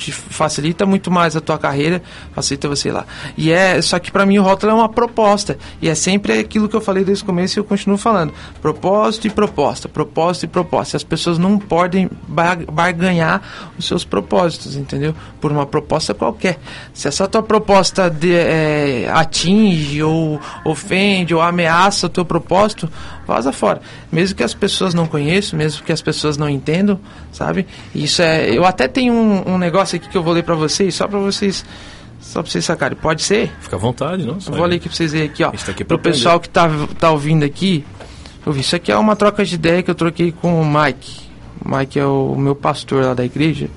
Te facilita muito mais a tua carreira, facilita você lá. E é, só que pra mim o rótulo é uma proposta. E é sempre aquilo que eu falei desde o começo e eu continuo falando. Propósito e proposta, propósito e proposta. As pessoas não podem bar- barganhar os seus propósitos, entendeu? Por uma proposta qualquer. Se essa tua proposta de, é, atinge ou ofende ou ameaça o teu propósito, vaza fora. Mesmo que as pessoas não conheçam, mesmo que as pessoas não entendam, sabe? Isso é. Eu até tenho um, um negócio aqui que eu vou ler pra vocês, só pra vocês. Só pra vocês sacarem. Pode ser? Fica à vontade, não? Eu vou ler aqui pra vocês verem aqui, ó. tá aqui Pro pessoal que tá, tá ouvindo aqui. Eu vi, isso aqui é uma troca de ideia que eu troquei com o Mike. O Mike é o meu pastor lá da igreja.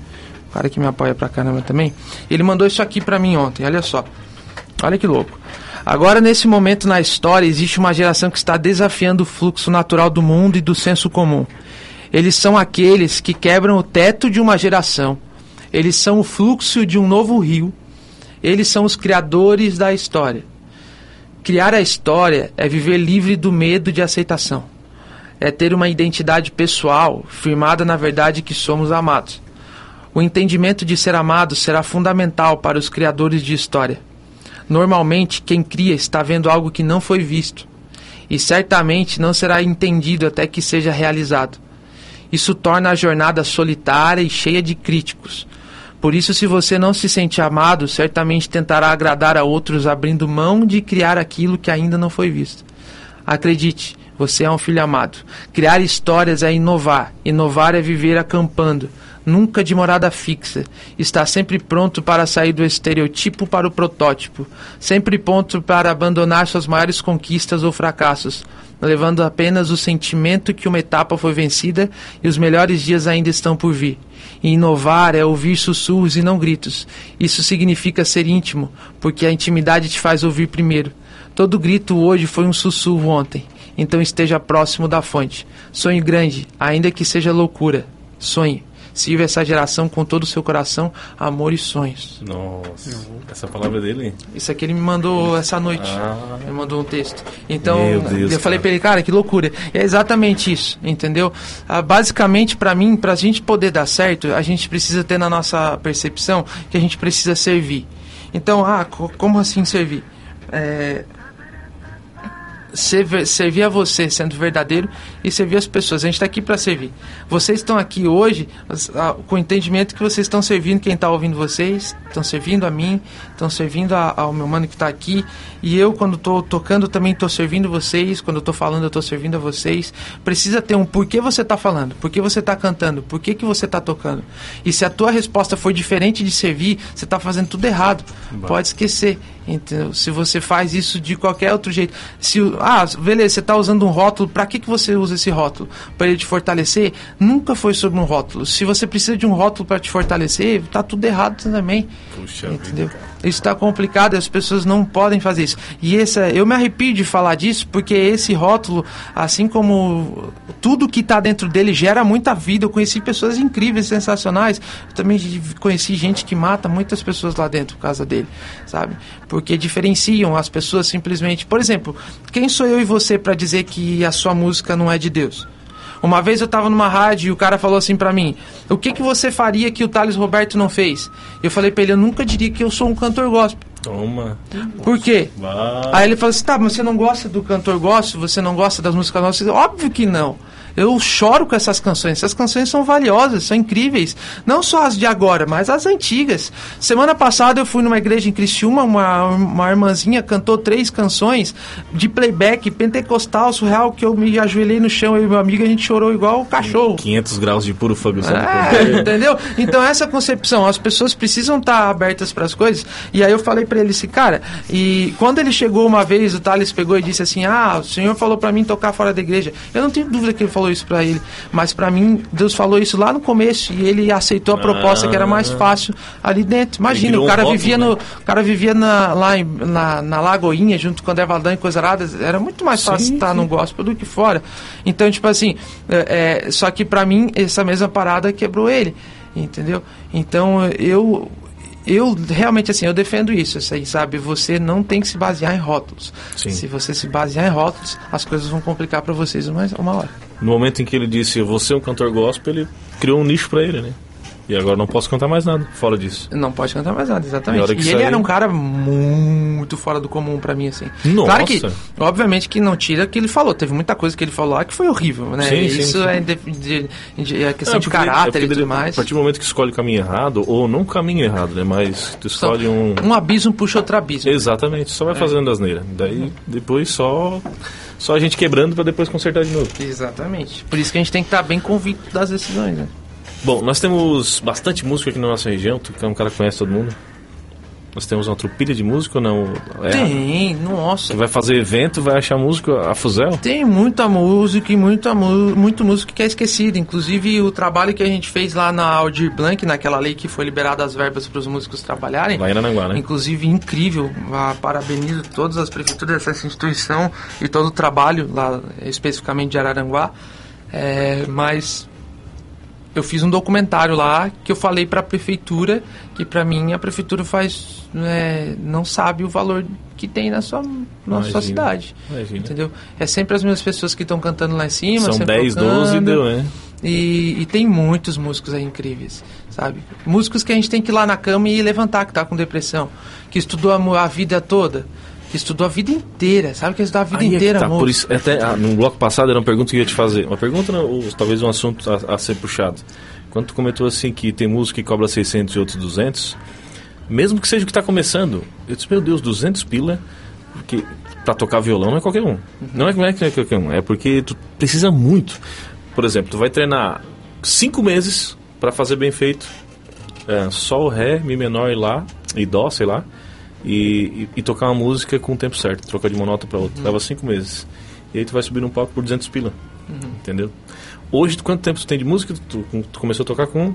O cara que me apoia pra caramba também. Ele mandou isso aqui pra mim ontem, olha só. Olha que louco. Agora, nesse momento na história, existe uma geração que está desafiando o fluxo natural do mundo e do senso comum. Eles são aqueles que quebram o teto de uma geração. Eles são o fluxo de um novo rio. Eles são os criadores da história. Criar a história é viver livre do medo de aceitação. É ter uma identidade pessoal firmada na verdade que somos amados. O entendimento de ser amado será fundamental para os criadores de história. Normalmente, quem cria está vendo algo que não foi visto, e certamente não será entendido até que seja realizado. Isso torna a jornada solitária e cheia de críticos. Por isso, se você não se sente amado, certamente tentará agradar a outros abrindo mão de criar aquilo que ainda não foi visto. Acredite, você é um filho amado. Criar histórias é inovar. Inovar é viver acampando. Nunca de morada fixa. Está sempre pronto para sair do estereotipo para o protótipo. Sempre pronto para abandonar suas maiores conquistas ou fracassos. Levando apenas o sentimento que uma etapa foi vencida e os melhores dias ainda estão por vir. E inovar é ouvir sussurros e não gritos. Isso significa ser íntimo, porque a intimidade te faz ouvir primeiro. Todo grito hoje foi um sussurro ontem, então esteja próximo da fonte. Sonhe grande, ainda que seja loucura. Sonhe. Sirva essa geração com todo o seu coração, amor e sonhos. Nossa, essa palavra dele. Isso aqui ele me mandou essa noite. Ah. Ele mandou um texto. Então, Deus, eu falei pra ele, cara, que loucura. E é exatamente isso, entendeu? Ah, basicamente, pra mim, pra gente poder dar certo, a gente precisa ter na nossa percepção que a gente precisa servir. Então, ah, co- como assim servir? É, ser- servir a você sendo verdadeiro e servir as pessoas. A gente está aqui para servir. Vocês estão aqui hoje com o entendimento que vocês estão servindo quem está ouvindo vocês, estão servindo a mim, estão servindo a- ao meu mano que está aqui. E eu, quando estou tocando, também estou servindo vocês. Quando estou falando, eu estou servindo a vocês. Precisa ter um porquê você está falando, por que você está cantando, por que, que você está tocando. E se a tua resposta for diferente de servir, você está fazendo tudo errado. Pode esquecer. Então, se você faz isso de qualquer outro jeito, se ah, beleza, você está usando um rótulo, para que que você usa esse rótulo? Para ele te fortalecer? Nunca foi sobre um rótulo. Se você precisa de um rótulo para te fortalecer, tá tudo errado também. Puxa Entendeu? Isso está complicado e as pessoas não podem fazer isso. E essa, eu me arrepio de falar disso porque esse rótulo, assim como tudo que está dentro dele gera muita vida. Eu conheci pessoas incríveis, sensacionais. Eu também conheci gente que mata muitas pessoas lá dentro por causa dele, sabe? Porque diferenciam as pessoas simplesmente. Por exemplo, quem sou eu e você para dizer que a sua música não é de Deus? Uma vez eu tava numa rádio e o cara falou assim pra mim: O que que você faria que o Thales Roberto não fez? Eu falei pra ele: Eu nunca diria que eu sou um cantor gospel. Toma. Por quê? Vai. Aí ele falou assim: Tá, mas você não gosta do cantor gospel? Você não gosta das músicas nossas? Óbvio que não. Eu choro com essas canções. Essas canções são valiosas, são incríveis. Não só as de agora, mas as antigas. Semana passada eu fui numa igreja em Criciúma, uma, uma irmãzinha cantou três canções de playback pentecostal, surreal, que eu me ajoelhei no chão, eu e meu amigo, a gente chorou igual o cachorro. 500 graus de puro fogo. sabe? É, entendeu? Então essa concepção, as pessoas precisam estar abertas para as coisas. E aí eu falei para ele assim, cara, e quando ele chegou uma vez, o Thales pegou e disse assim: "Ah, o Senhor falou para mim tocar fora da igreja". Eu não tenho dúvida que ele falou isso para ele, mas para mim Deus falou isso lá no começo e ele aceitou a proposta que era mais fácil ali dentro. Imagina, o um cara rótulo, vivia né? no, o cara vivia na, lá em- na, na Lagoinha junto com o Valdan e coisa arada, era muito mais fácil Sim, estar sim. no gospel do que fora. Então, tipo assim, é, é, só que pra mim essa mesma parada quebrou ele, entendeu? Então eu eu realmente assim, eu defendo isso, aí, sabe? Você não tem que se basear em rótulos. Sim. Se você se basear em rótulos, as coisas vão complicar pra vocês uma, uma hora. No momento em que ele disse, vou ser um cantor gospel, ele criou um nicho pra ele, né? E agora não posso cantar mais nada fora disso. Não pode cantar mais nada, E exatamente. E, que ele era um cara muito fora do comum pra mim, assim. Nossa. Claro que, obviamente que não tira o que ele falou. Teve muita coisa que ele falou lá que foi horrível, né? Sim, Isso sim. é, de, de- de- é questão É, de é caráter porque e tudo ele- mais. A partir do momento que escolhe o caminho errado, ou não o caminho errado, né? Mas tu escolhe um... Um abismo puxa outro abismo. Exatamente, só vai É. fazendo asneira. Daí depois só só a gente quebrando pra depois consertar de novo. Exatamente. Por isso que a gente tem que estar bem convicto das decisões, né? Bom, nós temos bastante música aqui na nossa região, tu que é um cara que conhece todo mundo. Nós temos uma trupilha de música ou não? É, Tem, nossa. Que vai fazer evento, vai achar música a fuzel? Tem muita música e muita mu- muito música que é esquecida. Inclusive o trabalho que a gente fez lá na Aldir Blanc, naquela lei que foi liberada as verbas para os músicos trabalharem. Lá em Aranaguá, né? Inclusive incrível. Ah, parabenizo todas as prefeituras dessa instituição e todo o trabalho lá especificamente de Araranguá. É, mas eu fiz um documentário lá que eu falei para a prefeitura que para mim a prefeitura faz é, não sabe o valor que tem na sua, na sua Imagina, cidade. imagina. Entendeu? É sempre as mesmas pessoas que estão cantando lá em cima. São sempre 10, tocando. 12 e deu, né? E, e tem muitos músicos aí incríveis, sabe? Músicos que a gente tem que ir lá na cama e levantar, que tá com depressão, que estudou a, a vida toda, que estudou a vida inteira, sabe? Que estudou a vida Aí é inteira, tá, amor. por isso, até ah, no bloco passado era uma pergunta que eu ia te fazer. Uma pergunta, não, ou talvez um assunto a, a ser puxado. Quando tu comentou assim que tem música que cobra 600 e outros 200, mesmo que seja o que está começando, eu disse, meu Deus, 200 pila, porque para tocar violão não é qualquer um. Não é não é que não é qualquer um, é porque tu precisa muito. Por exemplo, tu vai treinar cinco meses para fazer bem feito é, sol, ré, mi menor e lá, e dó, sei lá, e, e- e tocar uma música com o tempo certo, trocar de uma nota para outra. Leva cinco meses. E aí tu vai subir num palco por 200 pila. Uhum. Entendeu? Hoje, quanto tempo tu tem de música? Tu, tu começou a tocar com.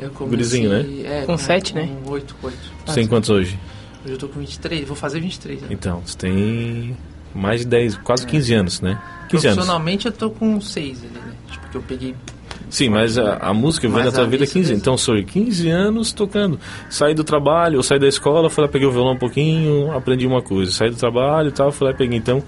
Eu gurizinho, né? É, Com sete, né? Com 8, 8. Tu tem quantos hoje? Hoje eu tô com 23, vou fazer 23. Né? Então, tu tem mais de 10, quase 15 anos, né? 15 anos. Profissionalmente eu tô com 6 ali, né? Tipo, que eu peguei Sim, mas a, a música vem Mas da tua vida há missa 15 mesmo. Então, sou 15 anos tocando. Saí do trabalho, eu saí da escola, fui lá, peguei o violão um pouquinho, aprendi uma coisa. Saí do trabalho e tal, fui lá e peguei. Então,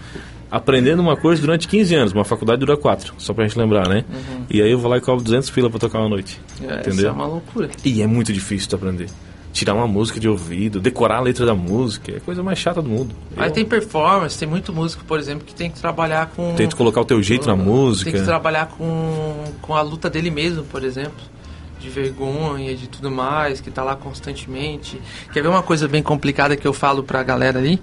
aprendendo uma coisa durante 15 anos. Uma faculdade dura 4, só pra gente lembrar, né? E aí eu vou lá e cobro 200 pila pra tocar uma noite. Uhum. É, Isso entendeu? é uma loucura. E é muito difícil de aprender. Tirar uma música de ouvido, decorar a letra da música, é a coisa mais chata do mundo. Aí Eu tem performance, tem muito músico, por exemplo, que tem que trabalhar com. tento colocar o teu jeito na música. Tem que trabalhar com, com a luta dele mesmo, por exemplo. De vergonha, de tudo mais, que tá lá constantemente. Quer ver uma coisa bem complicada que eu falo pra galera ali?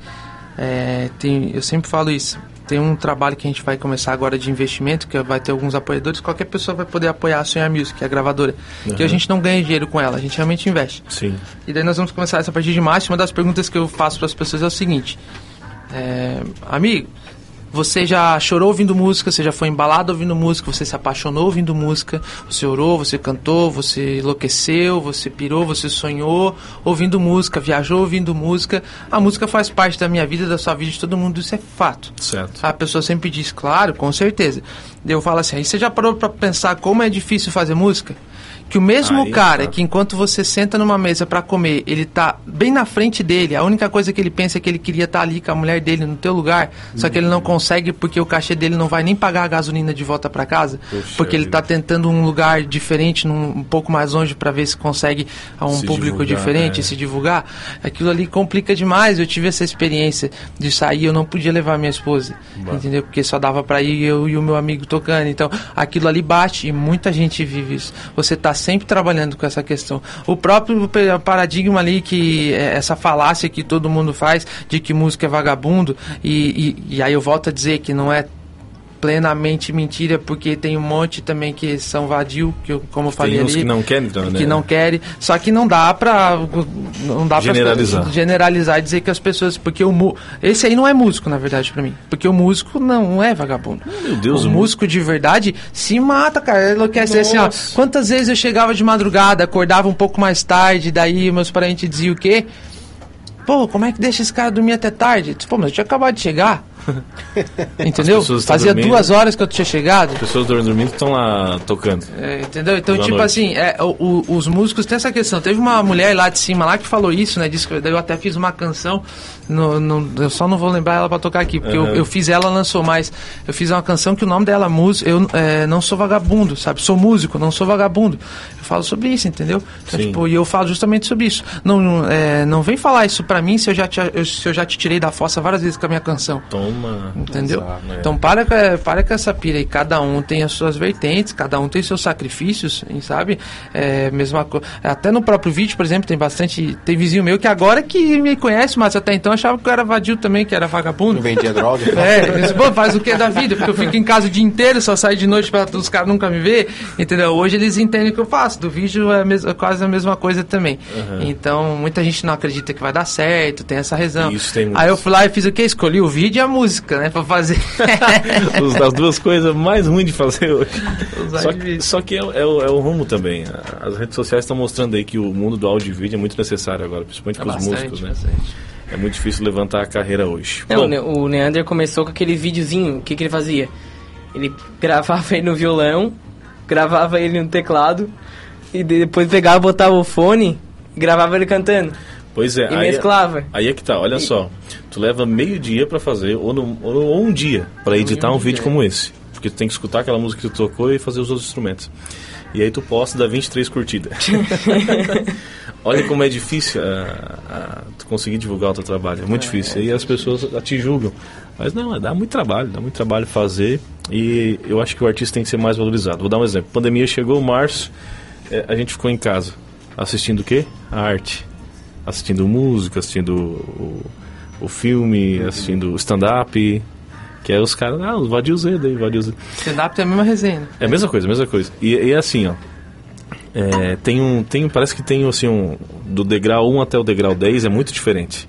É, tem, eu sempre falo isso. Tem um trabalho que a gente vai começar agora de investimento, que vai ter alguns apoiadores. Qualquer pessoa vai poder apoiar a Sonhar Music, que é a gravadora. Que Uhum. a gente não ganha dinheiro com ela, a gente realmente investe. Sim. E daí nós vamos começar essa partir de março. Uma das perguntas que eu faço para as pessoas é o seguinte: é, amigo, você já chorou ouvindo música, você já foi embalado ouvindo música, você se apaixonou ouvindo música, você orou, você cantou, você enlouqueceu, você pirou, você sonhou ouvindo música, viajou ouvindo música. A música faz parte da minha vida, da sua vida, de todo mundo, isso é fato. Certo. A pessoa sempre diz, claro, com certeza. Eu falo assim, aí você já parou pra pensar como é difícil fazer música? Que o mesmo Aí, cara tá. que enquanto você senta numa mesa pra comer, ele tá bem na frente dele, a única coisa que ele pensa é que ele queria estar ali com a mulher dele no teu lugar, só que ele não consegue porque o cachê dele não vai nem pagar a gasolina de volta pra casa, Puxa porque ele tá tentando um lugar diferente, num, um pouco mais longe pra ver se consegue a um Se público divulgar, diferente, é. se divulgar. Aquilo ali complica demais. Eu tive essa experiência de sair, eu não podia levar minha esposa, entendeu? Porque só dava pra ir eu e o meu amigo tocando. Então, aquilo ali bate e muita gente vive isso. Você tá sempre trabalhando com essa questão. O próprio paradigma ali que é, essa falácia que todo mundo faz de que música é vagabundo e, e, e aí eu volto a dizer que não é plenamente mentira porque tem um monte também que são vadio que eu, como eu falei Tem uns ali que não querem, então, né? que não querem. Só que não dá pra. Não dá Generalizar. pra generalizar e dizer que as pessoas. Porque o Esse aí não é músico, na verdade, pra mim. Porque o músico não é vagabundo. Meu Deus, o músico de verdade se mata, cara. Enlouquece assim, ó. Quantas vezes eu chegava de madrugada, acordava um pouco mais tarde, daí meus parentes diziam o quê? Pô, como é que deixa esse cara dormir até tarde? Pô, mas eu tinha acabado de chegar. [LAUGHS] Entendeu? Fazia dormindo. duas horas que eu tinha chegado. As pessoas dormindo estão lá tocando. É, entendeu? Então, tipo noite. assim, é, o- o- os músicos têm essa questão. Teve uma mulher lá de cima lá que falou isso, né? Disse que eu até fiz uma canção. No, no- eu só não vou lembrar ela pra tocar aqui, porque eu, Aham. eu fiz ela, lançou mais. Eu fiz uma canção que o nome dela músico. Eu é, não sou vagabundo, sabe? Sou músico, não sou vagabundo. Eu falo sobre isso, entendeu? Então, tipo, e eu falo justamente sobre isso. Não, é, não vem falar isso pra mim se eu, já te, eu- se eu já te tirei da fossa várias vezes com a minha canção. Toma. Entendeu? Exato, né? Então para, com- para com essa pira aí. Cada um tem as suas vertentes, cada um tem seus sacrifícios, sabe? É, mesma co- Até no próprio vídeo, por exemplo, tem bastante. Tem vizinho meu que agora que me conhece, mas até então achava que eu era vadio também, que era vagabundo. Não vendia droga. [LAUGHS] É, disse, pô, faz o que da vida? Porque eu fico em casa o dia inteiro, só saio de noite para os caras nunca me ver, entendeu? Hoje eles entendem o que eu faço. Do vídeo é, a mes- é quase a mesma coisa também. Então, muita gente não acredita que vai dar certo, tem essa razão. Isso, tem muito. Aí eu fui lá e fiz o quê? Escolhi o vídeo e a música, né? Pra fazer. [LAUGHS] As duas coisas mais ruins de fazer hoje. Só que, só que é, o- é é o rumo também. As redes sociais estão mostrando aí que o mundo do áudio e vídeo é muito necessário agora, principalmente para os músicos, né? bastante. É muito difícil levantar a carreira hoje. Não, Bom, o Neander começou com aquele videozinho. O que, que ele fazia? Ele gravava ele no violão, gravava ele no teclado, e depois pegava, botava o fone e gravava ele cantando. Pois é, E aí, mesclava. aí é que tá, olha só. Tu leva meio dia pra fazer, ou, no- ou, um dia pra editar um vídeo como esse. Porque tu tem que escutar aquela música que tu tocou e fazer os outros instrumentos. E aí tu posta, dá 23 curtidas. [LAUGHS] Olha como é difícil ah, ah, tu conseguir divulgar o teu trabalho. É muito difícil. E as pessoas te julgam. Mas não, dá muito trabalho, dá muito trabalho fazer. E eu acho que o artista tem que ser mais valorizado. Vou dar um exemplo. Pandemia chegou, março, eh, a gente ficou em casa. Assistindo o quê? A arte. Assistindo música, assistindo o, o filme, assistindo stand-up. Que é os caras, ah, os vadios daí, vadios Stand-up tem a mesma resenha. é a mesma coisa, a mesma coisa. E, e é assim, ó. É, tem um, tem, parece que tem assim um do degrau 1 até o degrau 10 é muito diferente.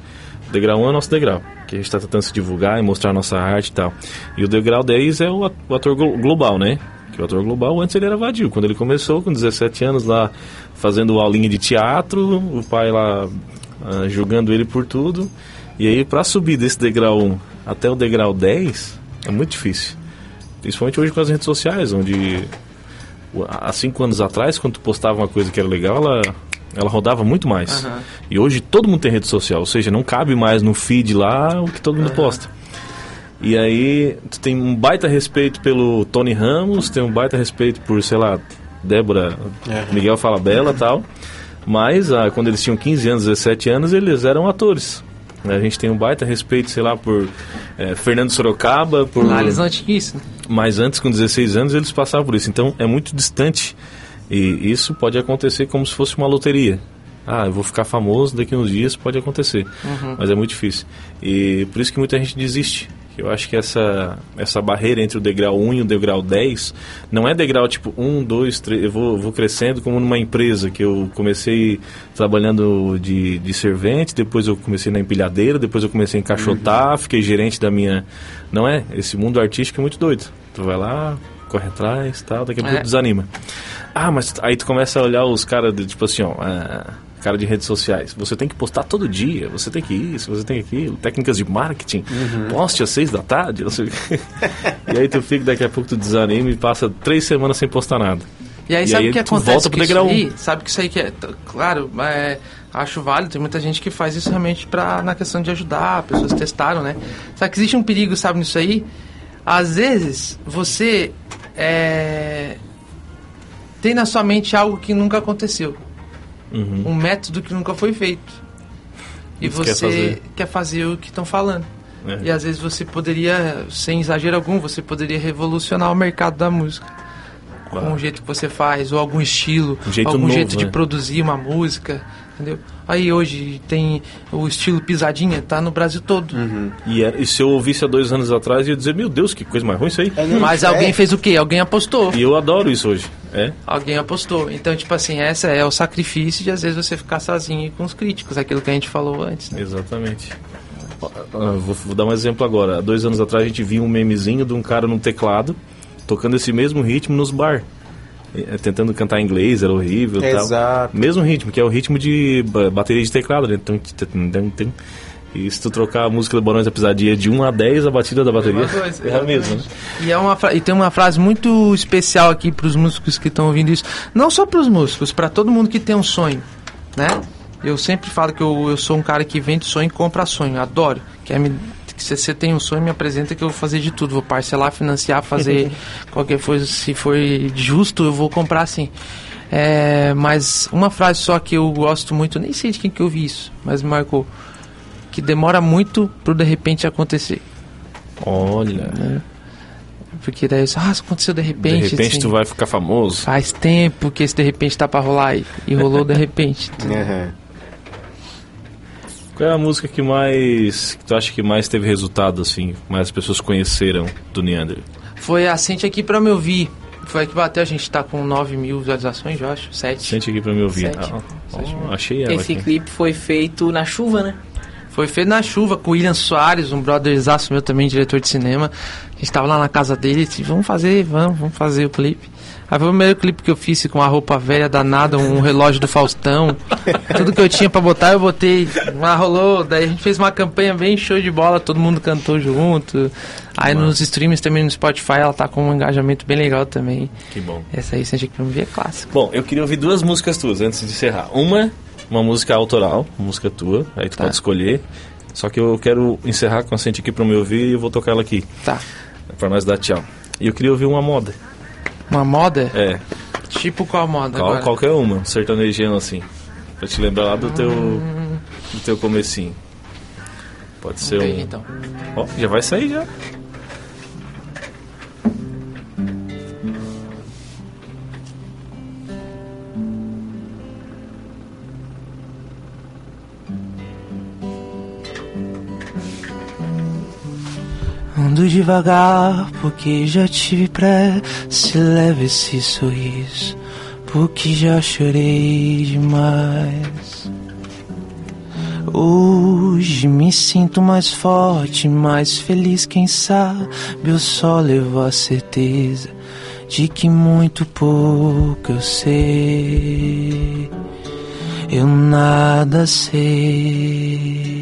O degrau 1 é o nosso degrau, que a gente está tentando se divulgar e mostrar a nossa arte e tal. E o degrau 10 é o at- o ator glo- global, né? Que o ator global antes ele era vadio. Quando ele começou com 17 anos lá fazendo aulinha de teatro, o pai lá ah, julgando ele por tudo. E aí para subir desse degrau 1 até o degrau 10 é muito difícil. Principalmente hoje com as redes sociais, onde há cinco anos atrás, quando tu postava uma coisa que era legal, ela, ela rodava muito mais. Aham. E hoje todo mundo tem rede social, ou seja, não cabe mais no feed lá o que todo mundo posta. E aí, tu tem um baita respeito pelo Tony Ramos, tem um baita respeito por, sei lá, Débora, Miguel Falabella e tal. Mas ah, quando eles tinham 15 anos, 17 anos, eles eram atores. A gente tem um baita respeito, sei lá, por eh, Fernando Sorocaba, por... Ah, eles não tinham isso, né? Mas antes, com 16 anos, eles passavam por isso. Então, é muito distante. E isso pode acontecer como se fosse uma loteria. Ah, eu vou ficar famoso daqui a uns dias, pode acontecer. Uhum. Mas é muito difícil. E por isso que muita gente desiste. Eu acho que essa, essa barreira entre o degrau 1 e o degrau 10 não é degrau tipo 1, 2, 3. Eu vou, vou crescendo como numa empresa que eu comecei trabalhando de, de servente, depois eu comecei na empilhadeira, depois eu comecei a encaixotar, fiquei gerente da minha. Não é? Esse mundo artístico é muito doido. Tu vai lá, corre atrás tal, daqui a pouco É. desanima. Ah, mas aí tu começa a olhar os caras, tipo assim, ó. ah, cara de redes sociais. Você tem que postar todo dia, você tem que isso, você tem aquilo, técnicas de marketing, poste às seis da tarde, não sei o quê. [LAUGHS] E aí tu fica, daqui a pouco tu desanima e passa três semanas sem postar nada. E aí E sabe o que acontece volta pro degrau aí? um. Sabe que isso aí que é, claro, é, acho válido, tem muita gente que faz isso realmente pra, na questão de ajudar, pessoas testaram, né? Só que existe um perigo, sabe, nisso aí? Às vezes, você é, tem na sua mente algo que nunca aconteceu. Uhum. Um método que nunca foi feito. E E tu quer você fazer. quer fazer o que estão falando. É. E às vezes você poderia, sem exagero algum, você poderia revolucionar o mercado da música. Com Claro. o jeito que você faz, ou algum estilo, Um jeito algum novo, jeito de né? produzir uma música, entendeu? Aí hoje tem o estilo pisadinha, tá no Brasil todo. E, é- e se eu ouvisse há dois anos atrás, eu ia dizer, meu Deus, que coisa mais ruim isso aí. Mas alguém fez o quê? Alguém apostou. E eu adoro isso hoje. É? Alguém apostou. Então, tipo assim, essa é o sacrifício de às vezes você ficar sozinho com os críticos, aquilo que a gente falou antes. Né? Exatamente. Vou, vou dar um exemplo agora. Há dois anos atrás a gente viu um memezinho de um cara no teclado tocando esse mesmo ritmo nos bar. Eh, Tentando cantar em inglês, era horrível e tal. Exato. Mesmo ritmo, que é o ritmo de ba- bateria de teclado, né? E se tu trocar a música do Barões da Pisadinha de 1 a 10, a batida da bateria Mesma coisa, [LAUGHS] é a mesma. né? E, é uma e tem uma frase muito especial aqui para os músicos que estão ouvindo isso. Não só para os músicos, para todo mundo que tem um sonho, né? Eu sempre falo que eu, eu sou um cara que vende sonho e compra sonho. Adoro. Quer me, que se você tem um sonho, me apresenta que eu vou fazer de tudo. Vou parcelar, financiar, fazer [LAUGHS] qualquer coisa. Se for justo, eu vou comprar sim. É, mas uma frase só que eu gosto muito, nem sei de quem que eu vi isso, mas me marcou. Que demora muito pro de repente acontecer. Olha, Porque daí, ah, isso aconteceu de de repente. repente assim, tu vai ficar famoso. Faz tempo que esse de repente tá pra rolar e, e rolou de repente. [LAUGHS] Aham. Qual é a música que mais. que tu acha que mais teve resultado, assim? Mais as pessoas conheceram do Neander? Foi a Sente Aqui Pra Me Ouvir. Foi a que bateu, a gente tá com 9 mil visualizações, eu acho. 7. Sente aqui pra me ouvir. Sete. Ah, ó, achei ela Esse aqui. clipe foi feito na chuva, né? Foi feito na chuva com o William Soares, um brotherzaço meu também, diretor de cinema. A gente tava lá na casa dele e disse, vamos fazer, vamos, vamos fazer o clipe. Aí foi o primeiro clipe que eu fiz com a roupa velha danada, um relógio do Faustão. [LAUGHS] Tudo que eu tinha pra botar, eu botei. Mas rolou. Daí a gente fez uma campanha bem show de bola, todo mundo cantou junto. Aí nos streams também no Spotify ela tá com um engajamento bem legal também. Que bom. Essa aí, Sente Aqui Pra Me Ver, é clássico. Bom, eu queria ouvir duas músicas tuas antes de encerrar. Uma, uma música autoral, uma música tua, aí tu Tá. pode escolher. Só que eu quero encerrar com a Sente aqui pra me ouvir e eu vou tocar ela aqui. Tá. Pra nós dar tchau. E eu queria ouvir uma moda. Uma moda? É, Tipo qual moda qual, agora? qualquer uma, um sertanejando assim. Pra te lembrar lá do teu, do teu comecinho. Pode ser ver, um... então. Ó, já vai sair já. Devagar porque já tive pressa Leve esse sorriso porque já chorei demais. Hoje me sinto mais forte, mais feliz Quem sabe eu só levo a certeza De que muito pouco eu sei. Eu nada sei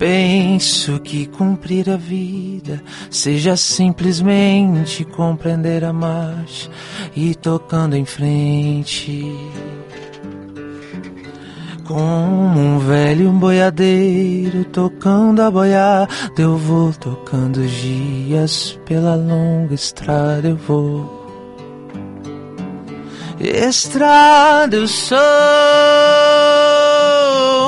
Penso que cumprir a vida seja simplesmente compreender a marcha e tocando em frente. Como um velho boiadeiro tocando a boiada, eu vou tocando os dias pela longa estrada eu vou. Estrada eu sou,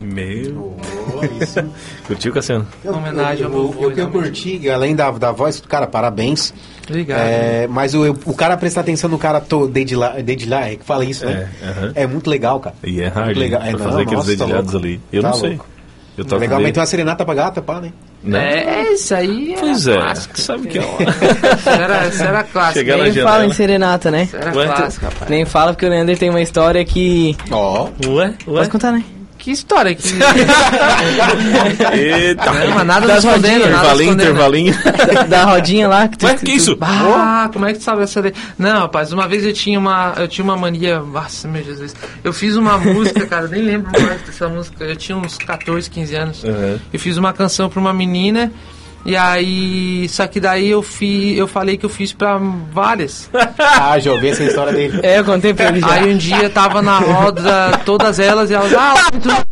Meu. [LAUGHS] Curtiu, Cassiano? Homenagem ao eu, eu, eu, que eu curti, além da, da voz, cara, parabéns. Obrigado. É, mas o, o cara prestar atenção no cara to, dedilhar, dedilhar, é que fala isso, né? É, aham. É muito legal, cara. E é hard, legal. É, Pra não, fazer aqueles nossa, tá dedilhados louco. ali. Eu Tá não sei. louco. Eu toco Legal, mas bem, tem uma serenata pra gata, pá, né? né? É, isso aí é Pois é, clássico. sabe que é [LAUGHS] Isso era, isso era clássico. Chegar Nem fala em serenata, né? Isso era Ué, clássico, rapaz. Nem fala porque o Leandro tem uma história que. Ó. Ué, ué. Pode contar, né? Que história que... [LAUGHS] Eita. Não, mas nada Das escondendo, rodinhas, nada Intervalinho, escondendo. intervalinho. [LAUGHS] Da rodinha lá. Que tu- Ué, que isso? Ah, como é que tu sabe essa daí? Não, rapaz, uma vez eu tinha uma, eu tinha uma mania, nossa, meu Jesus. Eu fiz uma música, cara, nem lembro mais dessa música. Eu tinha uns 14, 15 anos. Uhum. Eu fiz uma canção pra uma menina e aí, só que daí eu fi, eu falei que eu fiz pra várias. [LAUGHS] Ah, já ouvi essa história dele. É, eu contei pra ele já. Aí um dia tava na roda, todas elas, e elas, ah, dá-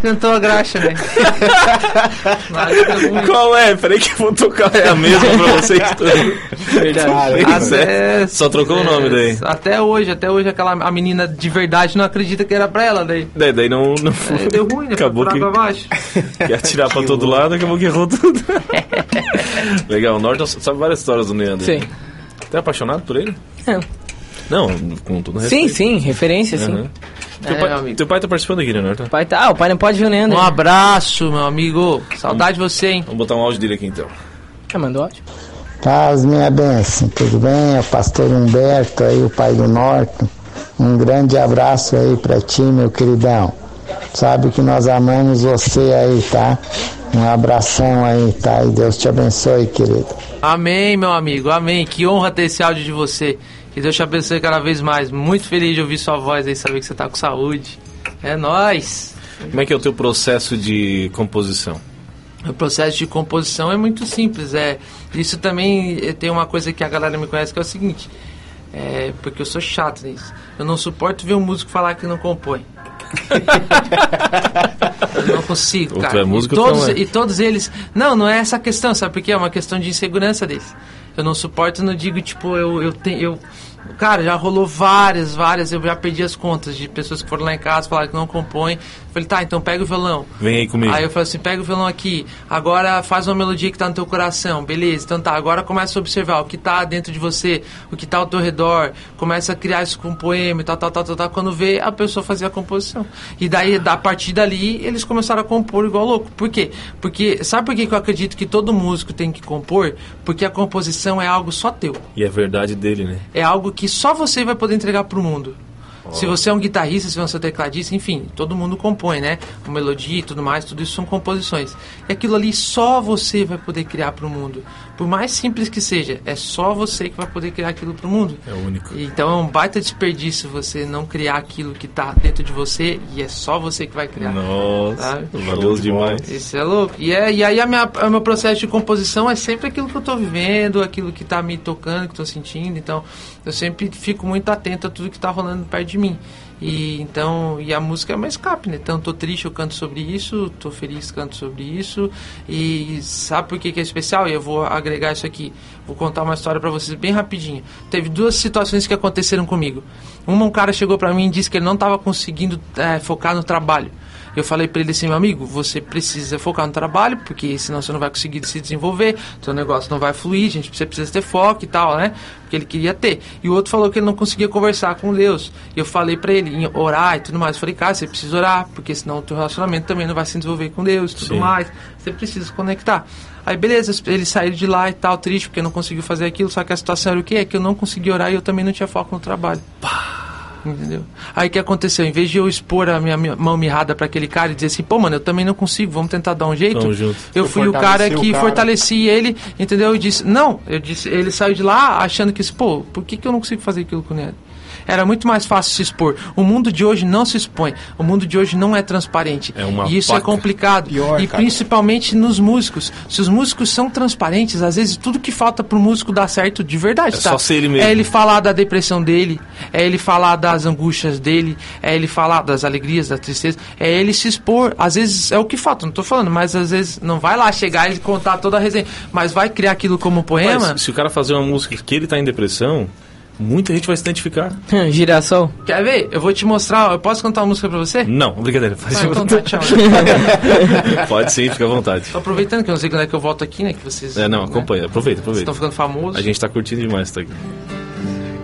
Tentou a graxa, né? [LAUGHS] Qual é? Peraí que eu vou tocar é a mesma pra vocês todos. Verdade. É. Até- Só trocou o nome daí. Até hoje, até hoje aquela a menina de verdade não acredita que era pra ela daí. Daí, daí não, não Aí deu ruim, né? Acabou Foi que pra baixo. [LAUGHS] quer atirar pra todo lado, acabou que errou tudo. [LAUGHS] Legal, o Norton sabe várias histórias do Neander. Sim. Tá apaixonado por ele? Não. Não, com todo Sim, respeito. sim, referência, sim. Uhum. Teu, É, pai, amigo. teu pai tá participando aqui, né, Norton? O pai tá, ah, o pai não pode ver o Leandro. Um abraço, meu amigo. Saudade de você, hein? Vamos botar um áudio dele aqui então. Ah, mandou áudio. Paz, minha bênção, tudo bem? É o pastor Humberto aí, o pai do Norton. Um grande abraço aí pra ti, meu queridão. Sabe que nós amamos você aí, tá? Um abração aí, tá? E Deus te abençoe, querido. Amém, meu amigo. Amém. Que honra ter esse áudio de você. Que Deus te abençoe cada vez mais. Muito feliz de ouvir sua voz aí, saber que você tá com saúde. É nóis. Como é que é o teu processo de composição? O processo de composição é muito simples. É, isso também eh, tem uma coisa que a galera me conhece que é o seguinte. É, porque eu sou chato nisso. Eu não suporto ver um músico falar que não compõe. [LAUGHS] eu não consigo, cara. é músico e, todos, é. e todos eles. Não, não é essa questão, sabe por quê? É uma questão de insegurança deles. Eu não suporto, não digo, tipo, eu, eu tenho. Eu, cara, já rolou várias, várias, eu já perdi as contas de pessoas que foram lá em casa falaram que não compõem. Falei, tá, então pega o violão. Vem aí comigo. Aí eu falei assim, pega o violão aqui, agora faz uma melodia que tá no teu coração, beleza, então tá, agora começa a observar o que tá dentro de você, o que tá ao teu redor, começa a criar isso com um poema e tal, tal, tal, tal, tal, quando vê, a pessoa fazia a composição. E daí, a partir dali, eles começaram a compor igual louco. Por quê? Porque, sabe por que eu acredito que todo músico tem que compor? Porque a composição é algo só teu. E é verdade dele, né? É algo que só você vai poder entregar pro mundo. Se você é um guitarrista, se você é um tecladista, enfim, todo mundo compõe, né? Uma melodia e tudo mais, tudo isso são composições. E aquilo ali só você vai poder criar para o mundo. Por mais simples que seja, é só você que vai poder criar aquilo para o mundo. É único. Então é um baita desperdício você não criar aquilo que tá dentro de você e é só você que vai criar. Nossa, Sabe? valeu demais. Isso é louco. E, é, e aí a minha, o meu processo de composição é sempre aquilo que eu tô vivendo, aquilo que tá me tocando, que tô sentindo. Então, eu sempre fico muito atento a tudo que tá rolando perto de mim. E então, e a música é uma escape, né? Então, tô triste, eu canto sobre isso, tô feliz, canto sobre isso. E sabe por que, que é especial? E eu vou agregar isso aqui. Vou contar uma história pra vocês bem rapidinho. Teve duas situações que aconteceram comigo. Uma, um cara chegou pra mim e disse que ele não tava conseguindo eh, focar no trabalho. Eu falei pra ele assim, meu amigo, você precisa focar no trabalho, porque senão você não vai conseguir se desenvolver, seu negócio não vai fluir, gente, você precisa ter foco e tal, né? Porque ele queria ter. E o outro falou que ele não conseguia conversar com Deus. E eu falei pra ele em orar e tudo mais. Eu falei, cara, você precisa orar, porque senão o teu relacionamento também não vai se desenvolver com Deus e tudo Sim. mais. Você precisa se conectar. Aí beleza, ele saiu de lá e tal, triste, porque não conseguiu fazer aquilo, só que a situação era o quê? É que eu não consegui orar e eu também não tinha foco no trabalho. Entendeu? Aí o que aconteceu? Em vez de eu expor a minha, minha mão mirrada pra aquele cara e dizer assim, pô, mano, eu também não consigo, vamos tentar dar um jeito. Eu Você fui o cara que o cara. fortaleci ele, entendeu? E disse, não, eu disse, ele saiu de lá achando que, pô, por que, que eu não consigo fazer aquilo com ele? Era muito mais fácil se expor. O mundo de hoje não se expõe. O mundo de hoje não é transparente. É uma e isso é paca. complicado. Pior, e cara. principalmente nos músicos. Se os músicos são transparentes, às vezes tudo que falta pro músico dar certo de verdade, É tá? só ser ele mesmo. É ele falar da depressão dele, é ele falar das angústias dele, é ele falar das alegrias, da tristeza, é ele se expor. Às vezes é o que falta, não tô falando, mas às vezes não vai lá chegar e contar toda a resenha, mas vai criar aquilo como poema. Mas, se o cara fazer uma música que ele tá em depressão, muita gente vai se identificar. [LAUGHS] Girassol. Quer ver? Eu vou te mostrar, eu posso cantar uma música pra você? Não, brincadeira. Pode, Ah, então tá, [LAUGHS] tchau. [LAUGHS] pode sim, fica à vontade. Tô aproveitando que eu não sei quando é que eu volto aqui, né? Que vocês. É, não, né, acompanha, aproveita, Vocês aproveita. estão ficando famosos. A gente tá curtindo demais isso aqui.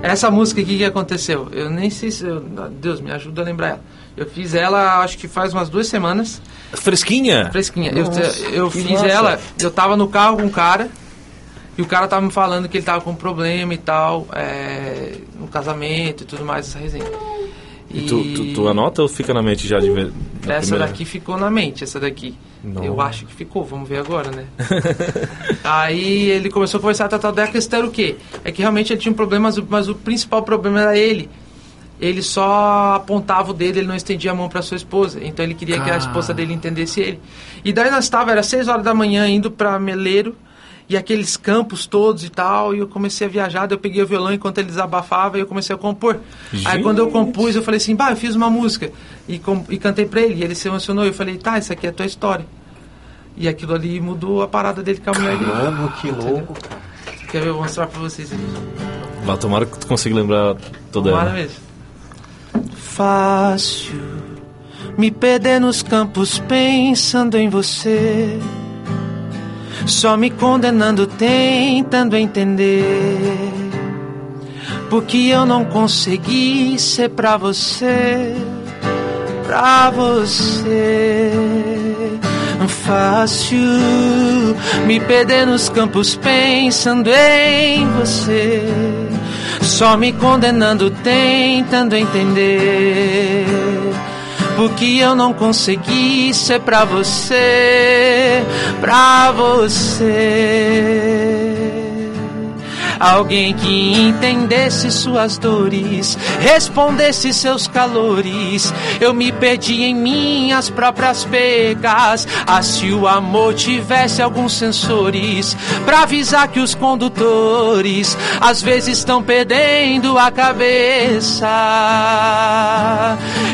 Essa música aqui que aconteceu, eu nem sei se. Eu, Deus, me ajuda a lembrar ela. Eu fiz ela, acho que faz umas duas semanas. Fresquinha? Fresquinha. Eu, Nossa, eu que fiz massa. ela, eu tava no carro com um cara. E o cara tava me falando que ele tava com problema e tal, é, no casamento e tudo mais, essa resenha. E tu, tu, tu anota ou fica na mente já de ver? Essa primeira? daqui ficou na mente, essa daqui. Não. Eu acho que ficou, vamos ver agora, né? [LAUGHS] Aí ele começou a conversar, tal, tal, a questão era o quê? É que realmente ele tinha um problema, mas o, mas o principal problema era ele. Ele só apontava o dedo, ele não estendia a mão para sua esposa. Então ele queria que a esposa dele entendesse ele. E daí nós estávamos, era 6 horas da manhã, indo para Meleiro, e aqueles campos todos e tal, e eu comecei a viajar, daí eu peguei o violão enquanto ele desabafava e eu comecei a compor. Aí quando eu compus, eu falei assim, bah, eu fiz uma música e, com- e cantei pra ele, e ele se emocionou, e eu falei, tá, isso aqui é a tua história. E aquilo ali mudou a parada dele com a mulher dele. Mano, que louco, cara. Quer ver? Eu vou mostrar pra vocês aqui. Vá, tomara que tu consiga lembrar toda Tomara ela. mesmo. Fácil me perder nos campos pensando em você. Só me condenando, tentando entender. Porque eu não consegui ser pra você, pra você. Fácil me perder nos campos pensando em você. Só me condenando, tentando entender. Porque eu não consegui ser pra você, pra você. Alguém que entendesse suas dores, respondesse seus calores. Eu me perdi em minhas próprias pegas. Ah, se o amor tivesse alguns sensores pra avisar que os condutores às vezes estão perdendo a cabeça.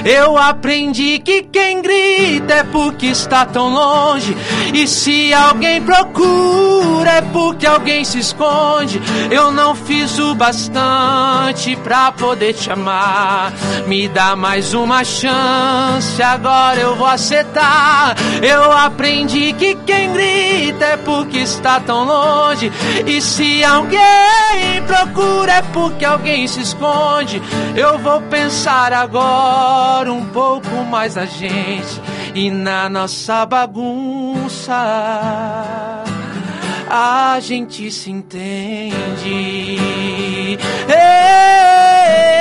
Eu aprendi que quem grita é porque está tão longe. E se alguém procura é porque alguém se esconde. Eu não fiz o bastante pra poder te amar. Me dá mais uma chance, agora eu vou acertar. Eu aprendi que quem grita é porque está tão longe. E se alguém procura é porque alguém se esconde. Eu vou pensar agora um pouco mais na gente e na nossa bagunça a gente se entende. Ei,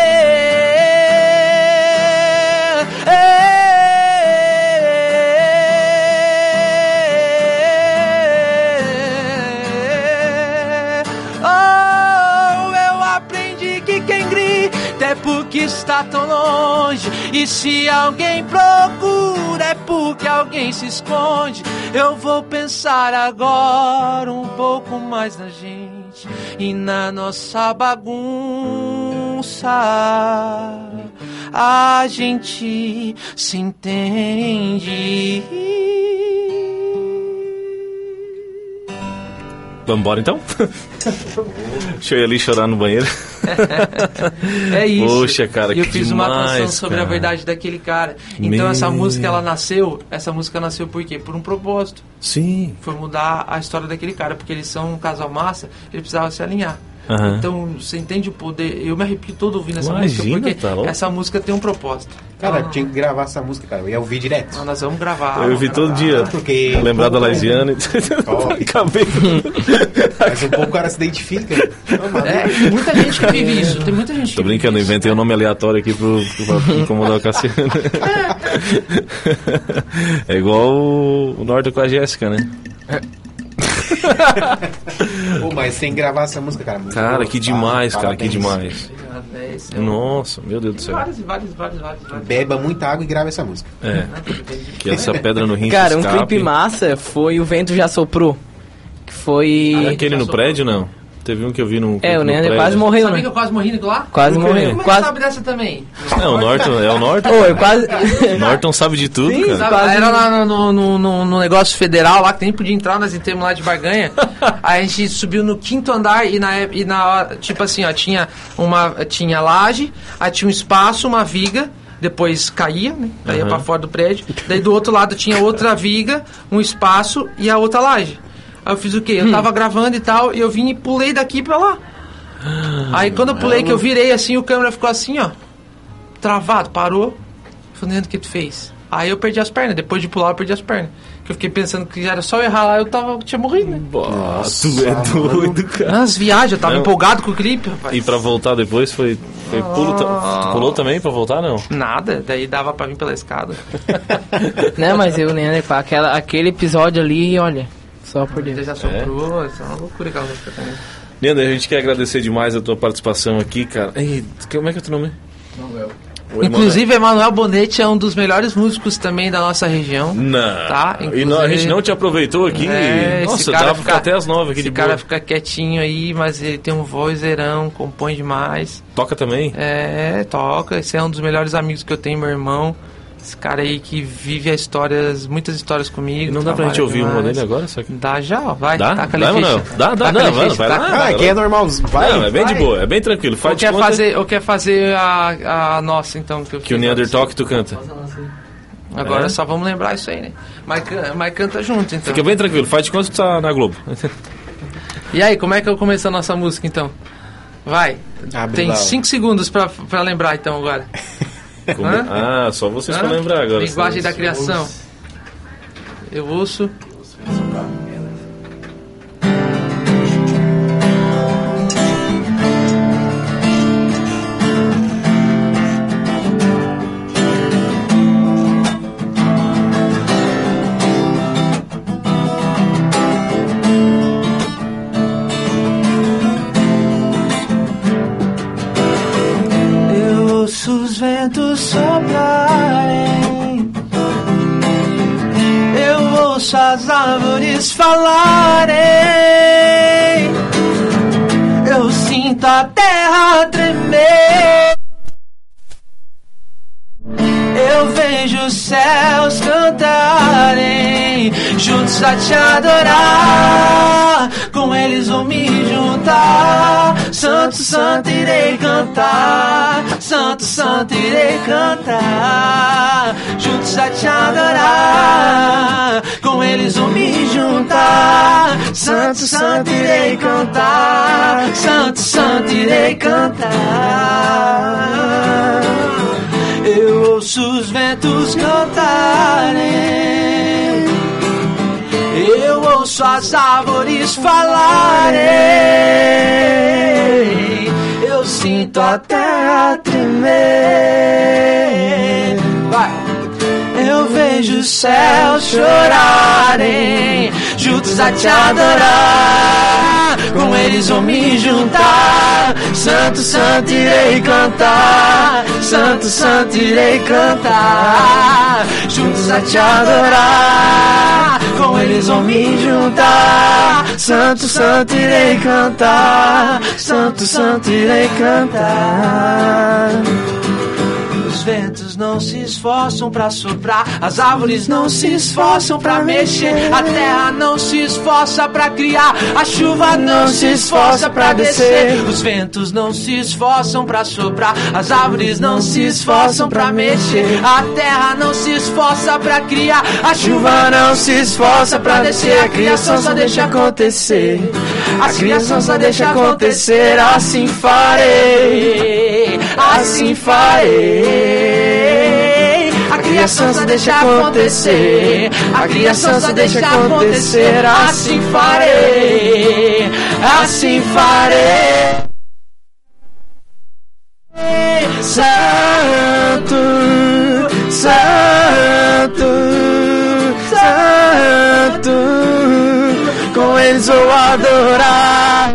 é porque está tão longe. E se alguém procura é porque alguém se esconde. Eu vou pensar agora um pouco mais na gente e na nossa bagunça. A gente se entende. Vambora então? [LAUGHS] Deixa eu ir ali chorar no banheiro. [LAUGHS] É isso. Poxa, cara, E eu fiz uma canção demais, sobre a cara. verdade daquele cara. Então essa Meu. música ela nasceu, essa música nasceu por quê? Por um propósito. Sim. Foi mudar a história daquele cara, porque eles são um casal massa, ele precisava se alinhar. Aham. Então, você entende o poder? Eu me arrepio todo ouvindo essa Imagina, música, porque tá essa música tem um propósito. Cara, Ah, tinha que gravar essa música, cara. Eu ia ouvir direto. nós vamos gravar. Eu vi todo dia. Porque- Lembrar da Laisiane. Acabei. Mas um pouco o cara se identifica. É, tem muita gente que vive isso. Tem muita gente Tô que brincando, eu inventei um nome aleatório aqui pro, pro, pra incomodar o Cassiano. [LAUGHS] É igual o, o Norton com a Jéssica, né? [LAUGHS] Pô, mas sem gravar essa música, cara. muito Cara, boa. que demais, cara, que Parabéns. demais. É, Nossa, meu Deus do céu. Vários, vários, vários, vários. vários. Beba muita água e grava essa música. É. Que essa pedra no rim Cara, um escape. clipe massa foi O Vento Já Soprou. Que foi. Aquele no prédio, não? Teve um que eu vi no. É, o no Neander prédio. quase morreu, Sabia que né? eu quase morri lá? Quase morreu. Como é que Quase. sabe dessa também? É, o Norton, é o Norton. Ô, eu quase. Norton sabe de tudo, Sim, cara. sabe? Sabe, Era lá no, no, no- no negócio federal lá, que nem podia entrar, nós entramos lá de barganha. [LAUGHS] aí a gente subiu no quinto andar e na, e na hora, tipo assim, ó, tinha uma. Tinha laje, aí tinha um espaço, uma viga. Depois caía, né? Caía Aham. pra fora do prédio. Daí do outro lado tinha outra viga, um espaço e a outra laje. Aí eu fiz o quê? Eu tava gravando e tal, e eu vim e pulei daqui pra lá. Aí quando eu pulei, que eu virei assim, o câmera ficou assim, ó. Travado, parou. Falei, o que tu fez? Aí eu perdi as pernas. Depois de pular, eu perdi as pernas. Que eu fiquei pensando que era só eu errar lá, eu tava, eu tinha morrido, né? Nossa, tu é doido, cara. Nas viagens, eu tava Não. empolgado com o clipe, rapaz. E pra voltar depois foi. foi pulo, ta- tu pulou também pra voltar, não? Nada, daí dava pra vir pela escada. [LAUGHS] Não, mas eu, né, pá, aquela, aquele episódio ali, olha. Só por Deus. Já soprou, isso é uma loucura aquela música também. Leandro, a gente quer agradecer demais a tua participação aqui, cara. Ei, como é que é o teu nome? O Emanuel. Inclusive, Emanuel Bonetti é um dos melhores músicos também da nossa região. Não. Tá, E não, a gente inclusive- não te aproveitou aqui. É, Nossa, cara fica- ficar até as nove aqui Esse de cara boa. fica quietinho aí, mas ele tem um vozeirão, compõe demais. Toca também? É, toca. Esse é um dos melhores amigos que eu tenho, meu irmão. Esse cara aí que vive as histórias, muitas histórias comigo. Não dá pra gente ouvir uma dele agora? Só que... Dá já, ó. Vai, Dá? taca Dá, ficha. Dá, dá, Taca não, vai, lá. Ah, aqui é normal. Vai. não, é bem de vai. boa, é bem tranquilo. Faz Ou de quer, conta fazer, ou quer fazer a, a nossa, então? Que, eu que o Neander antes? toca e tu canta. Agora É? só vamos lembrar isso aí, né? Mas, mas canta junto, então. Fica bem tranquilo, faz de conta que tu tá na Globo. E aí, como é que eu começo a nossa música, então? Vai. Abre Tem lá, ó. 5 segundos pra, pra lembrar, então, agora. [LAUGHS] Como-? Ah, só vocês Hã? pra lembrar agora. Linguagem da criação. Eu ouço. A te adorar. Com eles vou me juntar. Santo, santo, irei cantar. Santo, santo, irei cantar. Juntos a te adorar. Com eles vou me juntar. Santo, santo, irei cantar. Santo, santo, irei cantar. Eu ouço os ventos cantarem. Eu ouço as árvores falarem. Eu sinto a terra tremer. Vai. Eu vejo os céus chorarem, juntos a te adorar. Com eles vou me juntar. Santo, santo irei cantar. Santo, santo irei cantar. Juntos a te adorar. Com eles vou me juntar. Santo, santo irei cantar. Santo, santo irei cantar. Os ventos não se esforçam pra soprar, as árvores não se esforçam pra mexer, a terra não se esforça pra criar, a chuva não se esforça pra descer. Os ventos não se esforçam pra soprar, as árvores não se esforçam pra mexer, a terra não se esforça pra criar, a chuva não se esforça pra descer. A criação só deixa acontecer, a criação só deixa acontecer. Assim farei, assim farei. A só deixa acontecer. A só deixa acontecer. Assim farei. Assim farei. Santo, Santo, Santo, com eles vou adorar.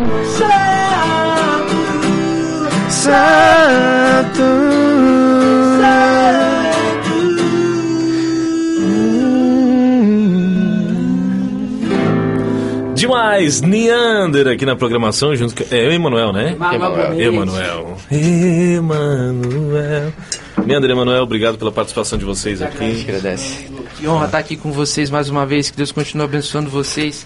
Santo, Demais, Neander aqui na programação, junto com. É eu e Emanuel, né? Emanuel. Emanuel. Emanuel. Neander e Emanuel, obrigado pela participação de vocês aqui. agradece. Que honra estar aqui com vocês mais uma vez. Que Deus continue abençoando vocês,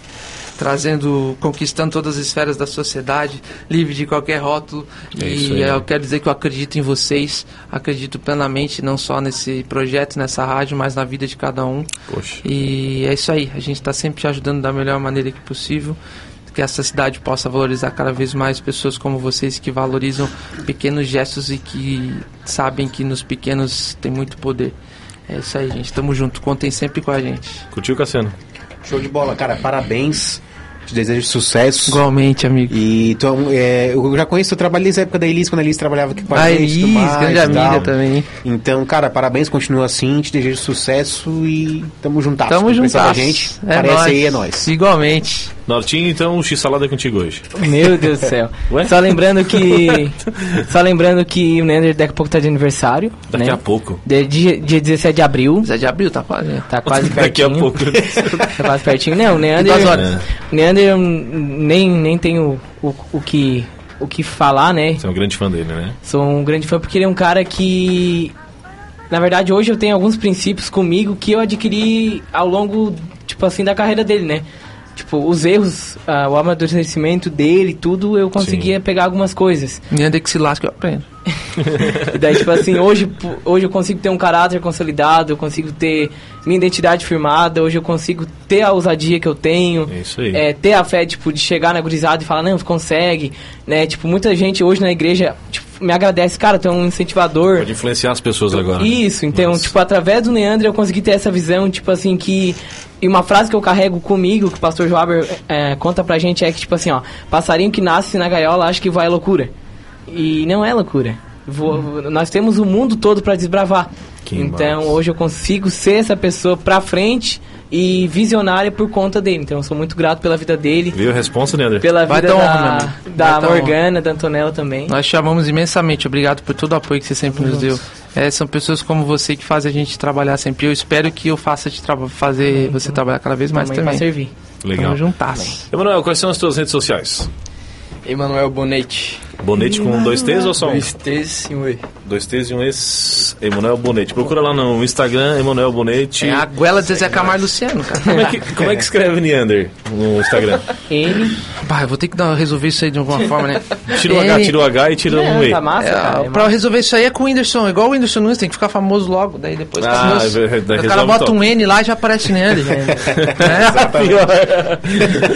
trazendo, conquistando todas as esferas da sociedade, livre de qualquer rótulo. É e aí. eu quero dizer que eu acredito em vocês, acredito plenamente, não só nesse projeto, nessa rádio, mas na vida de cada um. Poxa. E é isso aí. A gente está sempre te ajudando da melhor maneira que possível. Que essa cidade possa valorizar cada vez mais pessoas como vocês que valorizam pequenos gestos e que sabem que nos pequenos tem muito poder. É isso aí, gente. Tamo junto. Contem sempre com a gente. Curtiu, Cassiano? Show de bola, cara. Parabéns. Desejo sucesso. Igualmente, amigo. E tu, é eu já conheço o trabalho desde a época da Elis, quando a Elis trabalhava aqui com a, A gente. e tudo Elis, mais grande amiga tal. também. Então, cara, parabéns, continua assim. Te desejo sucesso e tamo juntas. Tamo juntas. gente. É Parece nóis. aí, é nóis. Igualmente. Nortinho, então, o X-Salada é contigo hoje. Meu Deus do céu. [LAUGHS] Ué? Só lembrando que. [LAUGHS] Só lembrando que o Nender daqui a pouco tá de aniversário. Daqui né? a pouco. De- Dia, dia 17 de abril. 17 de abril, tá quase. Tá quase [LAUGHS] Daqui a pertinho. pouco. Tá quase pertinho. Não, o Neander. duas horas. O Neander eu nem, nem tenho o, o, que, o que falar, né? Você é um grande fã dele, né? Sou um grande fã porque ele é um cara que. Na verdade, hoje eu tenho alguns princípios comigo que eu adquiri ao longo, tipo assim, da carreira dele, né? Tipo, os erros, ah, o amadurecimento dele, tudo, eu conseguia pegar algumas coisas. De que se lasca eu aprendo. [LAUGHS] E daí, tipo assim, hoje, hoje eu consigo ter um caráter consolidado, eu consigo ter minha identidade firmada, hoje eu consigo ter a ousadia que eu tenho. É isso aí. É, ter a fé, tipo, de chegar na gurizada e falar, não, consegue, né? Tipo, muita gente hoje na igreja, tipo, me agradece, cara, tu é um incentivador. Pode influenciar as pessoas agora. Isso, então, Nossa. tipo, através do Neandro eu consegui ter essa visão, tipo assim, que. E uma frase que eu carrego comigo, que o pastor Joaber é, conta pra gente, é que, tipo assim, ó, passarinho que nasce na gaiola acha que vai à loucura. E não é loucura. Vou- Nós temos o mundo todo pra desbravar. Que então, massa. hoje eu consigo ser essa pessoa pra frente e visionária por conta dele. Então, eu sou muito grato pela vida dele, Viu a resposta, né, André? pela Vai vida dar honra, da, da Vai dar honra. Morgana, da Antonella também. Nós chamamos imensamente. Obrigado por todo o apoio que você sempre nos deu. É, são pessoas como você que fazem a gente trabalhar sempre. Eu espero que eu faça te fazer você trabalhar cada vez mais Também também. servir. Legal. Tamo juntas. Emanuel, quais são as tuas redes sociais? Emanuel Bonete. Bonete com dois T's ou só um? Dois T's e um E. Dois T's e um ex. Emanuel Bonete. Procura lá no Instagram, Emanuel Bonete. É a goela de Zezé Camargo e Luciano, cara. Como é, que, como é que escreve Neander no Instagram? Ele. Bah, eu vou ter que dar, resolver isso aí de alguma forma, né? Tira o H, tira o H e tira um E. tá massa, É, cara. é pra resolver isso aí é com o Whindersson, igual o Whindersson Nunes, tem que ficar famoso logo, daí depois Ah, famoso. é verdade, o cara bota top. um N lá e já aparece nele. é.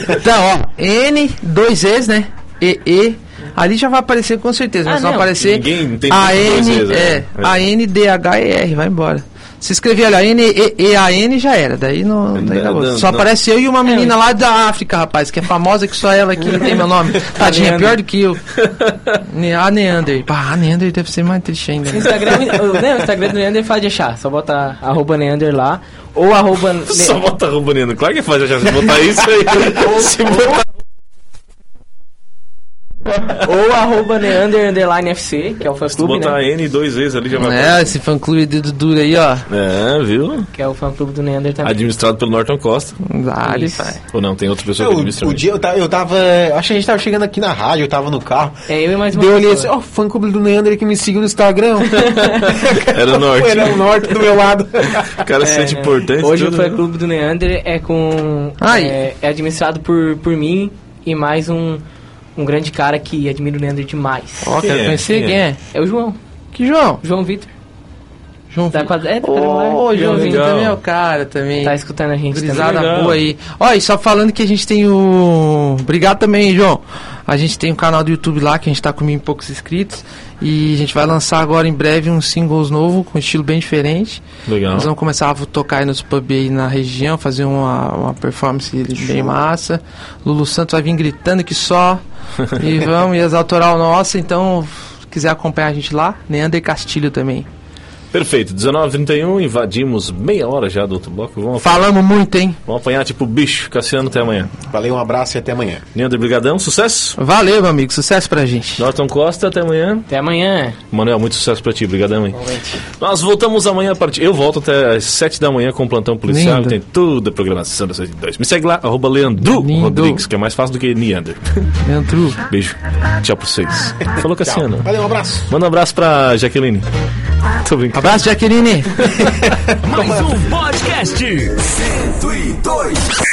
[LAUGHS] Então, ó, N, dois E's, né? E, E, ali já vai aparecer com certeza, Ah, mas vai não. aparecer Ninguém tem A N, E's, né? é, A N, D, H, E, R, vai embora. Se escrever ali, ó, N-E-A-N já era. Daí não. Daí Não, não, só não. aparece eu e uma menina lá da África, rapaz, que é famosa que só ela aqui tem meu nome. [LAUGHS] Tadinha, é pior do que eu. A Neander. Pá, a Neander deve ser mais triste ainda. O né? Instagram, o, né, o Instagram do Neander é fácil de achar. Só bota arroba Neander lá. Ou arroba. Ne- Só bota arroba Neander. Claro que faz, já se botar isso aí. [LAUGHS] se botar [LAUGHS] ou arroba Neander Underline FC, que é o fã Se clube, botar né? N dois vezes ali já vai É, esse fã clube dedo duro aí, ó. É, viu? Que é o fã clube do Neander também. Administrado pelo Norton Costa. Isso. pai. Ou não, tem outra pessoa Eu, que administra. o dia eu tava, eu tava. Acho que a gente tava chegando aqui na rádio, eu tava no carro. É eu e mais uma Daí eu olhei assim, ó, fã clube do Neander que me seguiu no Instagram. [LAUGHS] Era o Norte. Era o norte do meu lado. O cara se sente né? importante. Hoje tudo, o fã né? clube do Neander é com. Ai. É, é administrado por, por mim e mais um, um grande cara que admira o Neander demais. Ó, quero é? conhecer Quem quem é? é. É o João. Que João? João Vitor. João Da quadra... É, da Ô, quadrangular. Joãozinho legal. também é o cara também. Tá escutando a gente também. Gurizada legal. boa aí. Ó, e só falando que a gente tem o. Obrigado também, João. A gente tem um canal do YouTube lá que a gente tá com mil e poucos inscritos. E a gente vai lançar agora em breve uns singles novo com estilo bem diferente. Legal. Nós vamos começar a tocar aí nos pubs aí na região, fazer uma, uma performance bem massa. Lulu Santos vai vir gritando que só. [LAUGHS] e vamos, e as autoral nossa, então. Se quiser acompanhar a gente lá, Neander Castilho também. Perfeito, 19h31, invadimos meia hora já do outro bloco. Vamos, Falamos muito, hein? vamos apanhar tipo bicho. Cassiano, até amanhã. Valeu, um abraço e até amanhã. Neander Brigadão, sucesso. Valeu, meu amigo. Sucesso pra gente. Norton Costa, até amanhã. Até amanhã. Manuel, muito sucesso pra ti, brigadão, hein? Nós voltamos amanhã a partir... Eu volto até às 7 da manhã com o Plantão Policial. Lindo. Tem toda a programação da 102. Me segue lá, arroba Leandro Lindo. Rodrigues, que é mais fácil do que Neander. [LAUGHS] Dentro. Beijo. Tchau pra vocês. [LAUGHS] Falou, Cassiano. Valeu, um abraço. Manda um abraço pra Jaqueline. Tô brincando. Abraço, Jaqueline. [LAUGHS] Mais um podcast. 102.